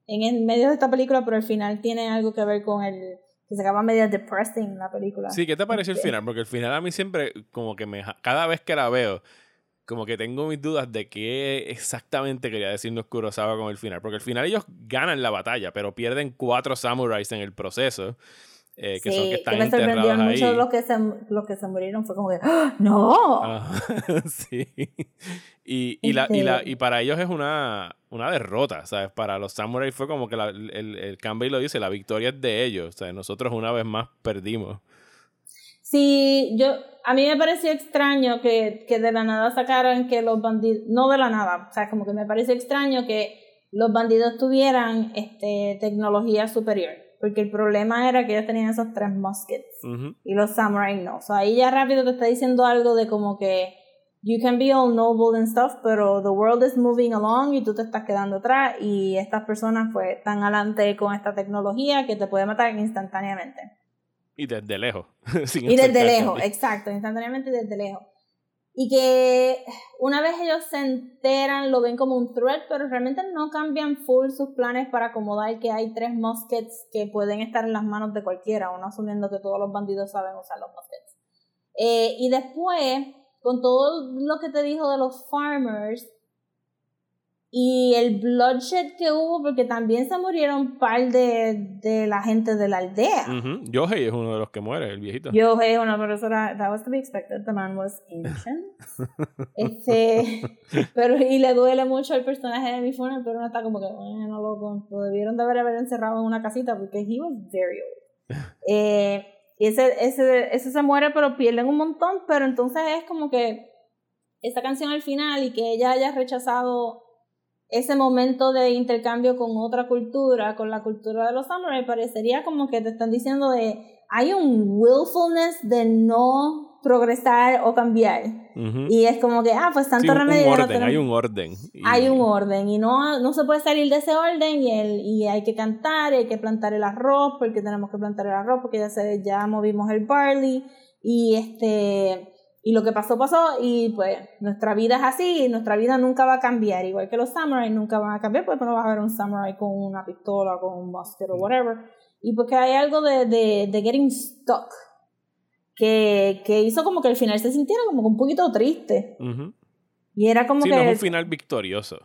en el medio de esta película, pero el final tiene algo que ver con el que se acaba medio depressing la película. Sí, ¿qué te pareció el final? Porque el final a mí siempre, como que me. Cada vez que la veo, como que tengo mis dudas de qué exactamente quería decirnos Kurosawa con el final. Porque al final ellos ganan la batalla, pero pierden cuatro samuráis en el proceso. eh, que son que Sí, están me sorprendió mucho los que se los que se murieron fue como que ¡Ah! no Ajá, sí. Y, y, la, y, la, Este- y para ellos es una, una derrota, ¿sabes? Para los samuráis fue como que la- el, el Campbell lo dice, la victoria es de ellos. O sea, nosotros una vez más perdimos. Sí, yo, a mí me pareció extraño que, que de la nada sacaran que los bandidos, no de la nada, o sea, como que me pareció extraño que los bandidos tuvieran este, tecnología superior, porque el problema era que ellos tenían esos tres muskets y los samurai no. O sea, ahí ya rápido te está diciendo algo de como que you can be all noble and stuff, pero the world is moving along y tú te estás quedando atrás y estas personas pues están adelante con esta tecnología que te puede matar instantáneamente. Y desde lejos. sin Y desde lejos, ti. exacto, instantáneamente y desde lejos. Y que una vez ellos se enteran, lo ven como un threat, pero realmente no cambian full sus planes para acomodar que hay tres muskets que pueden estar en las manos de cualquiera, uno asumiendo que todos los bandidos saben usar los muskets. Eh, y después, con todo lo que te dijo de los farmers y el bloodshed que hubo, porque también se murieron un par de, de la gente de la aldea. Ujú. Yohei es uno de los que muere, el viejito. Yo hey, una profesora, that was to be expected, the man was ancient. este, pero y le duele mucho el personaje de mi funeral, pero uno está como que, bueno, loco, lo debieron de haber, haber encerrado en una casita porque he was very old. Eh, y ese, ese, ese se muere, pero pierden un montón, pero entonces es como que esa canción al final y que ella haya rechazado ese momento de intercambio con otra cultura, con la cultura de los samurai, parecería como que te están diciendo de hay un willfulness de no progresar o cambiar. Ujú. Y es como que, ah, pues Sí, tanto un, un remedio. no orden, tenemos- hay un orden. Y- hay un orden y no, no se puede salir de ese orden y, el, y hay que cantar, y hay que plantar el arroz porque tenemos que plantar el arroz porque ya se, ya movimos el barley y este y lo que pasó pasó y pues nuestra vida es así y nuestra vida nunca va a cambiar igual que los samurai nunca van a cambiar porque no vas a ver un samurai con una pistola con un musket o whatever y porque hay algo de, de, de getting stuck que, que hizo como que al final se sintiera como un poquito triste Ujú. y era como Sí, que no es un final victorioso.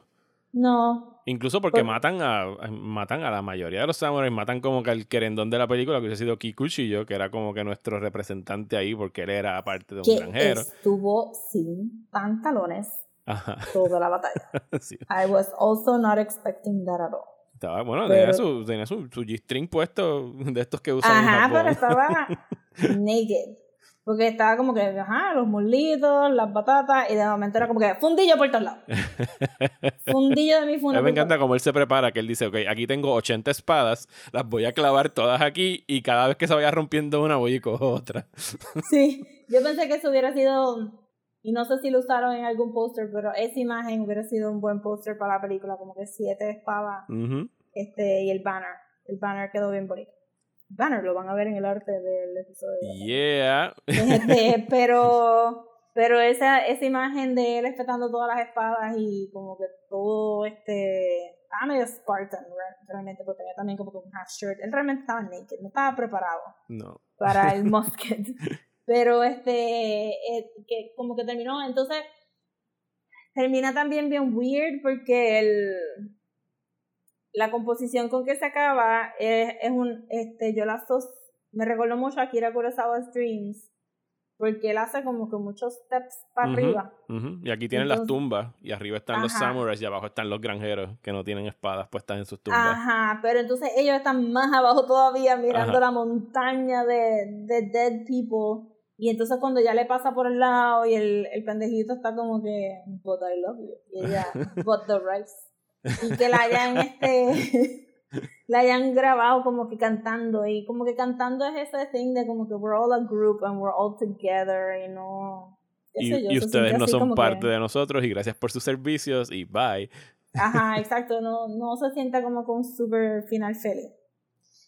no Incluso porque Por- matan a matan a la mayoría de los samuráis, matan como que al querendón de la película, que hubiese sido Kikuchiyo, que era como que nuestro representante ahí, porque él era parte de un que granjero. estuvo sin pantalones Ajá, toda la batalla. sí. I was also not expecting that at all. Estaba, bueno, Pero- tenía su, tenía su, su G-string puesto de estos que usan Ajá, pero estaba naked. Porque estaba como que, ajá, los muslitos, las batatas, y de momento era como que fundillo por todos lados. fundillo de mi A funda. mí me encanta cómo él se prepara, que él dice, ok, aquí tengo 80 espadas, las voy a clavar todas aquí y cada vez que se vaya rompiendo una voy y cojo otra. Sí, yo pensé que eso hubiera sido, y no sé si lo usaron en algún póster, pero esa imagen hubiera sido un buen póster para la película, como que siete espadas Ujú. este, y el banner. El banner quedó bien bonito. El banner lo van a ver en el arte del episodio. Yeah. Este, pero pero esa, esa imagen de él respetando todas las espadas y como que todo este estaba medio Spartan re- realmente porque tenía también como que un half shirt él realmente estaba naked no estaba preparado No. para el musket pero este eh, que como que terminó entonces termina también bien weird porque el la composición con que se acaba es, es un este yo la sos me recuerdo mucho a Akira Kurosawa's Dreams porque él hace como que muchos steps para arriba. Y aquí tienen las tumbas y arriba están los samuráis y abajo están los granjeros que no tienen espadas puestas en sus tumbas. Ajá, pero entonces ellos están más abajo todavía mirando Ajá. la montaña de, de dead people. Y entonces cuando ya le pasa por el lado y el, el pendejito está como que, but I love you. Y ella, but the rice. Y que la hayan este la hayan grabado como que cantando y como que cantando es ese thing de como que we're all a group and we're all together y no Y, yo, y ustedes no son que- parte de nosotros y gracias por sus servicios y bye. Ajá, exacto, no, no se sienta como con un super final feliz.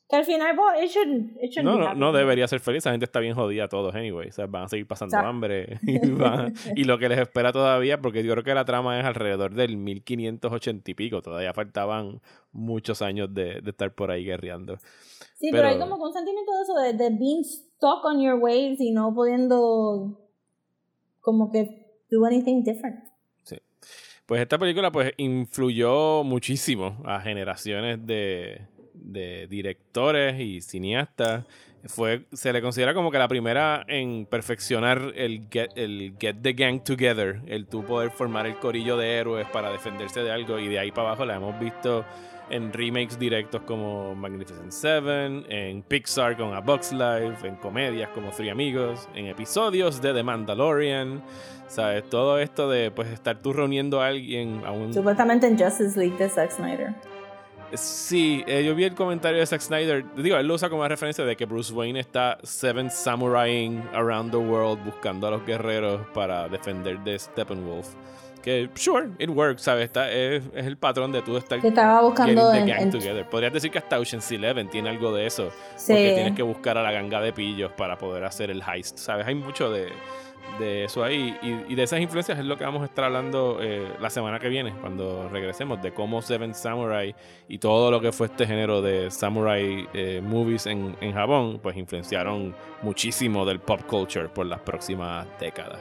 Que al final, well, it shouldn't, it shouldn't No, no, no debería ser feliz. Esa gente está bien jodida todos, anyway. O sea, van a seguir pasando hambre. Y, van- y lo que les espera todavía, porque yo creo que la trama es alrededor del 1580 y pico. Todavía faltaban muchos años de, de estar por ahí guerreando. Sí, pero, hay Pero- como que un sentimiento de eso, de, de being stuck on your ways y no pudiendo como que do anything different. Pues esta película pues influyó muchísimo a generaciones de, de directores y cineastas. Fue, se le considera como que la primera en perfeccionar el get, el get the gang together, el tú poder formar el corillo de héroes para defenderse de algo y de ahí para abajo la hemos visto en remakes directos como Magnificent Seven, en Pixar con A Box Life, en comedias como Three Amigos, en episodios de The Mandalorian, ¿sabes? Todo esto de pues estar tú reuniendo a alguien a un... Supuestamente en Justice League de Zack Snyder. Sí, eh, yo vi el comentario de Zack Snyder. Digo, él lo usa como referencia de que Bruce Wayne está Seven Samuraiing around the world buscando a los guerreros para defender de Steppenwolf. Que, sure, it works, ¿sabes? Está, es, es el patrón de tú estar Que estaba buscando the en, gang en- together. Podrías decir que hasta Ocean's Eleven tiene algo de eso. Sí. Porque tienes que buscar a la ganga de pillos para poder hacer el heist, ¿sabes? Hay mucho de, de eso ahí. Y, de esas influencias es lo que vamos a estar hablando eh, la semana que viene, cuando regresemos, de cómo Seven Samurai y todo lo que fue este género de samurai eh, movies en, en Japón, pues influenciaron muchísimo del pop culture por las próximas décadas.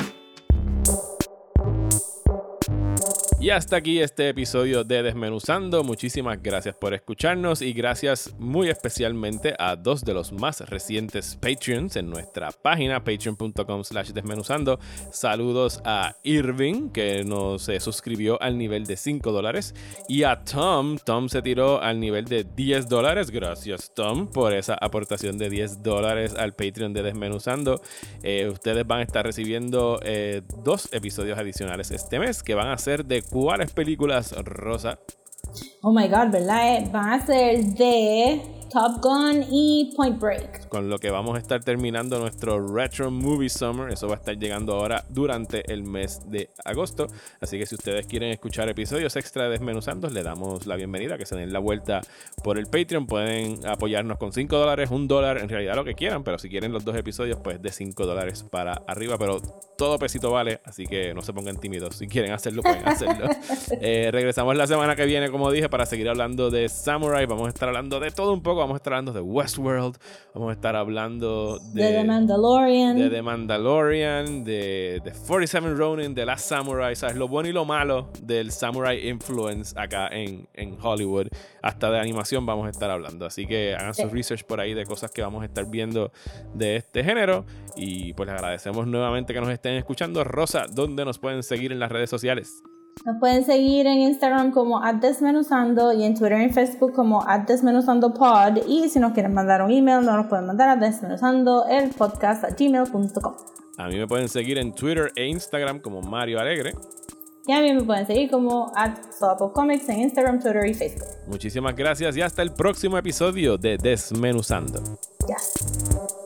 Y hasta aquí este episodio de Desmenuzando. Muchísimas gracias por escucharnos y gracias muy especialmente a dos de los más recientes Patreons en nuestra página patreon.com slash desmenuzando. Saludos a Irving que nos eh, suscribió al nivel de 5 dólares y a Tom. Tom se tiró al nivel de 10 dólares. Gracias Tom por esa aportación de 10 dólares al Patreon de Desmenuzando. Eh, ustedes van a estar recibiendo eh, dos episodios adicionales este mes que van a ser de cuáles películas rosa. Oh my god, ¿verdad? Eh, Van a ser de Top Gun y Point Break. Con lo que vamos a estar terminando nuestro Retro Movie Summer. Eso va a estar llegando ahora durante el mes de agosto. Así que si ustedes quieren escuchar episodios extra de Desmenuzando, le damos la bienvenida. Que se den la vuelta por el Patreon. Pueden apoyarnos con 5 dólares, 1 dólar, en realidad lo que quieran. Pero si quieren los dos episodios, pues de 5 dólares para arriba. Pero todo pesito vale. Así que no se pongan tímidos. Si quieren hacerlo, pueden hacerlo. Eh, regresamos la semana que viene, como dije, para seguir hablando de Samurai. Vamos a estar hablando de todo un poco. Vamos a estar hablando de Westworld. Vamos a estar hablando de, De, The Mandalorian. de The Mandalorian, de, de 47 Ronin, de Last Samurai, ¿sabes? Lo bueno y lo malo del Samurai Influence acá en, en Hollywood. Hasta de animación vamos a estar hablando. Así que hagan su research por ahí de cosas que vamos a estar viendo de este género. Y pues les agradecemos nuevamente que nos estén escuchando. Rosa, ¿dónde nos pueden seguir en las redes sociales? Nos pueden seguir en Instagram como @desmenuzando y en Twitter y Facebook como @desmenuzandopod y si nos quieren mandar un email nos lo pueden mandar a desmenuzando el podcast gmail.com A mí me pueden seguir en Twitter e Instagram como Mario Alegre. y a mí me pueden seguir como Comics en Instagram, Twitter y Facebook. Muchísimas gracias y hasta el próximo episodio de Desmenuzando. Yes.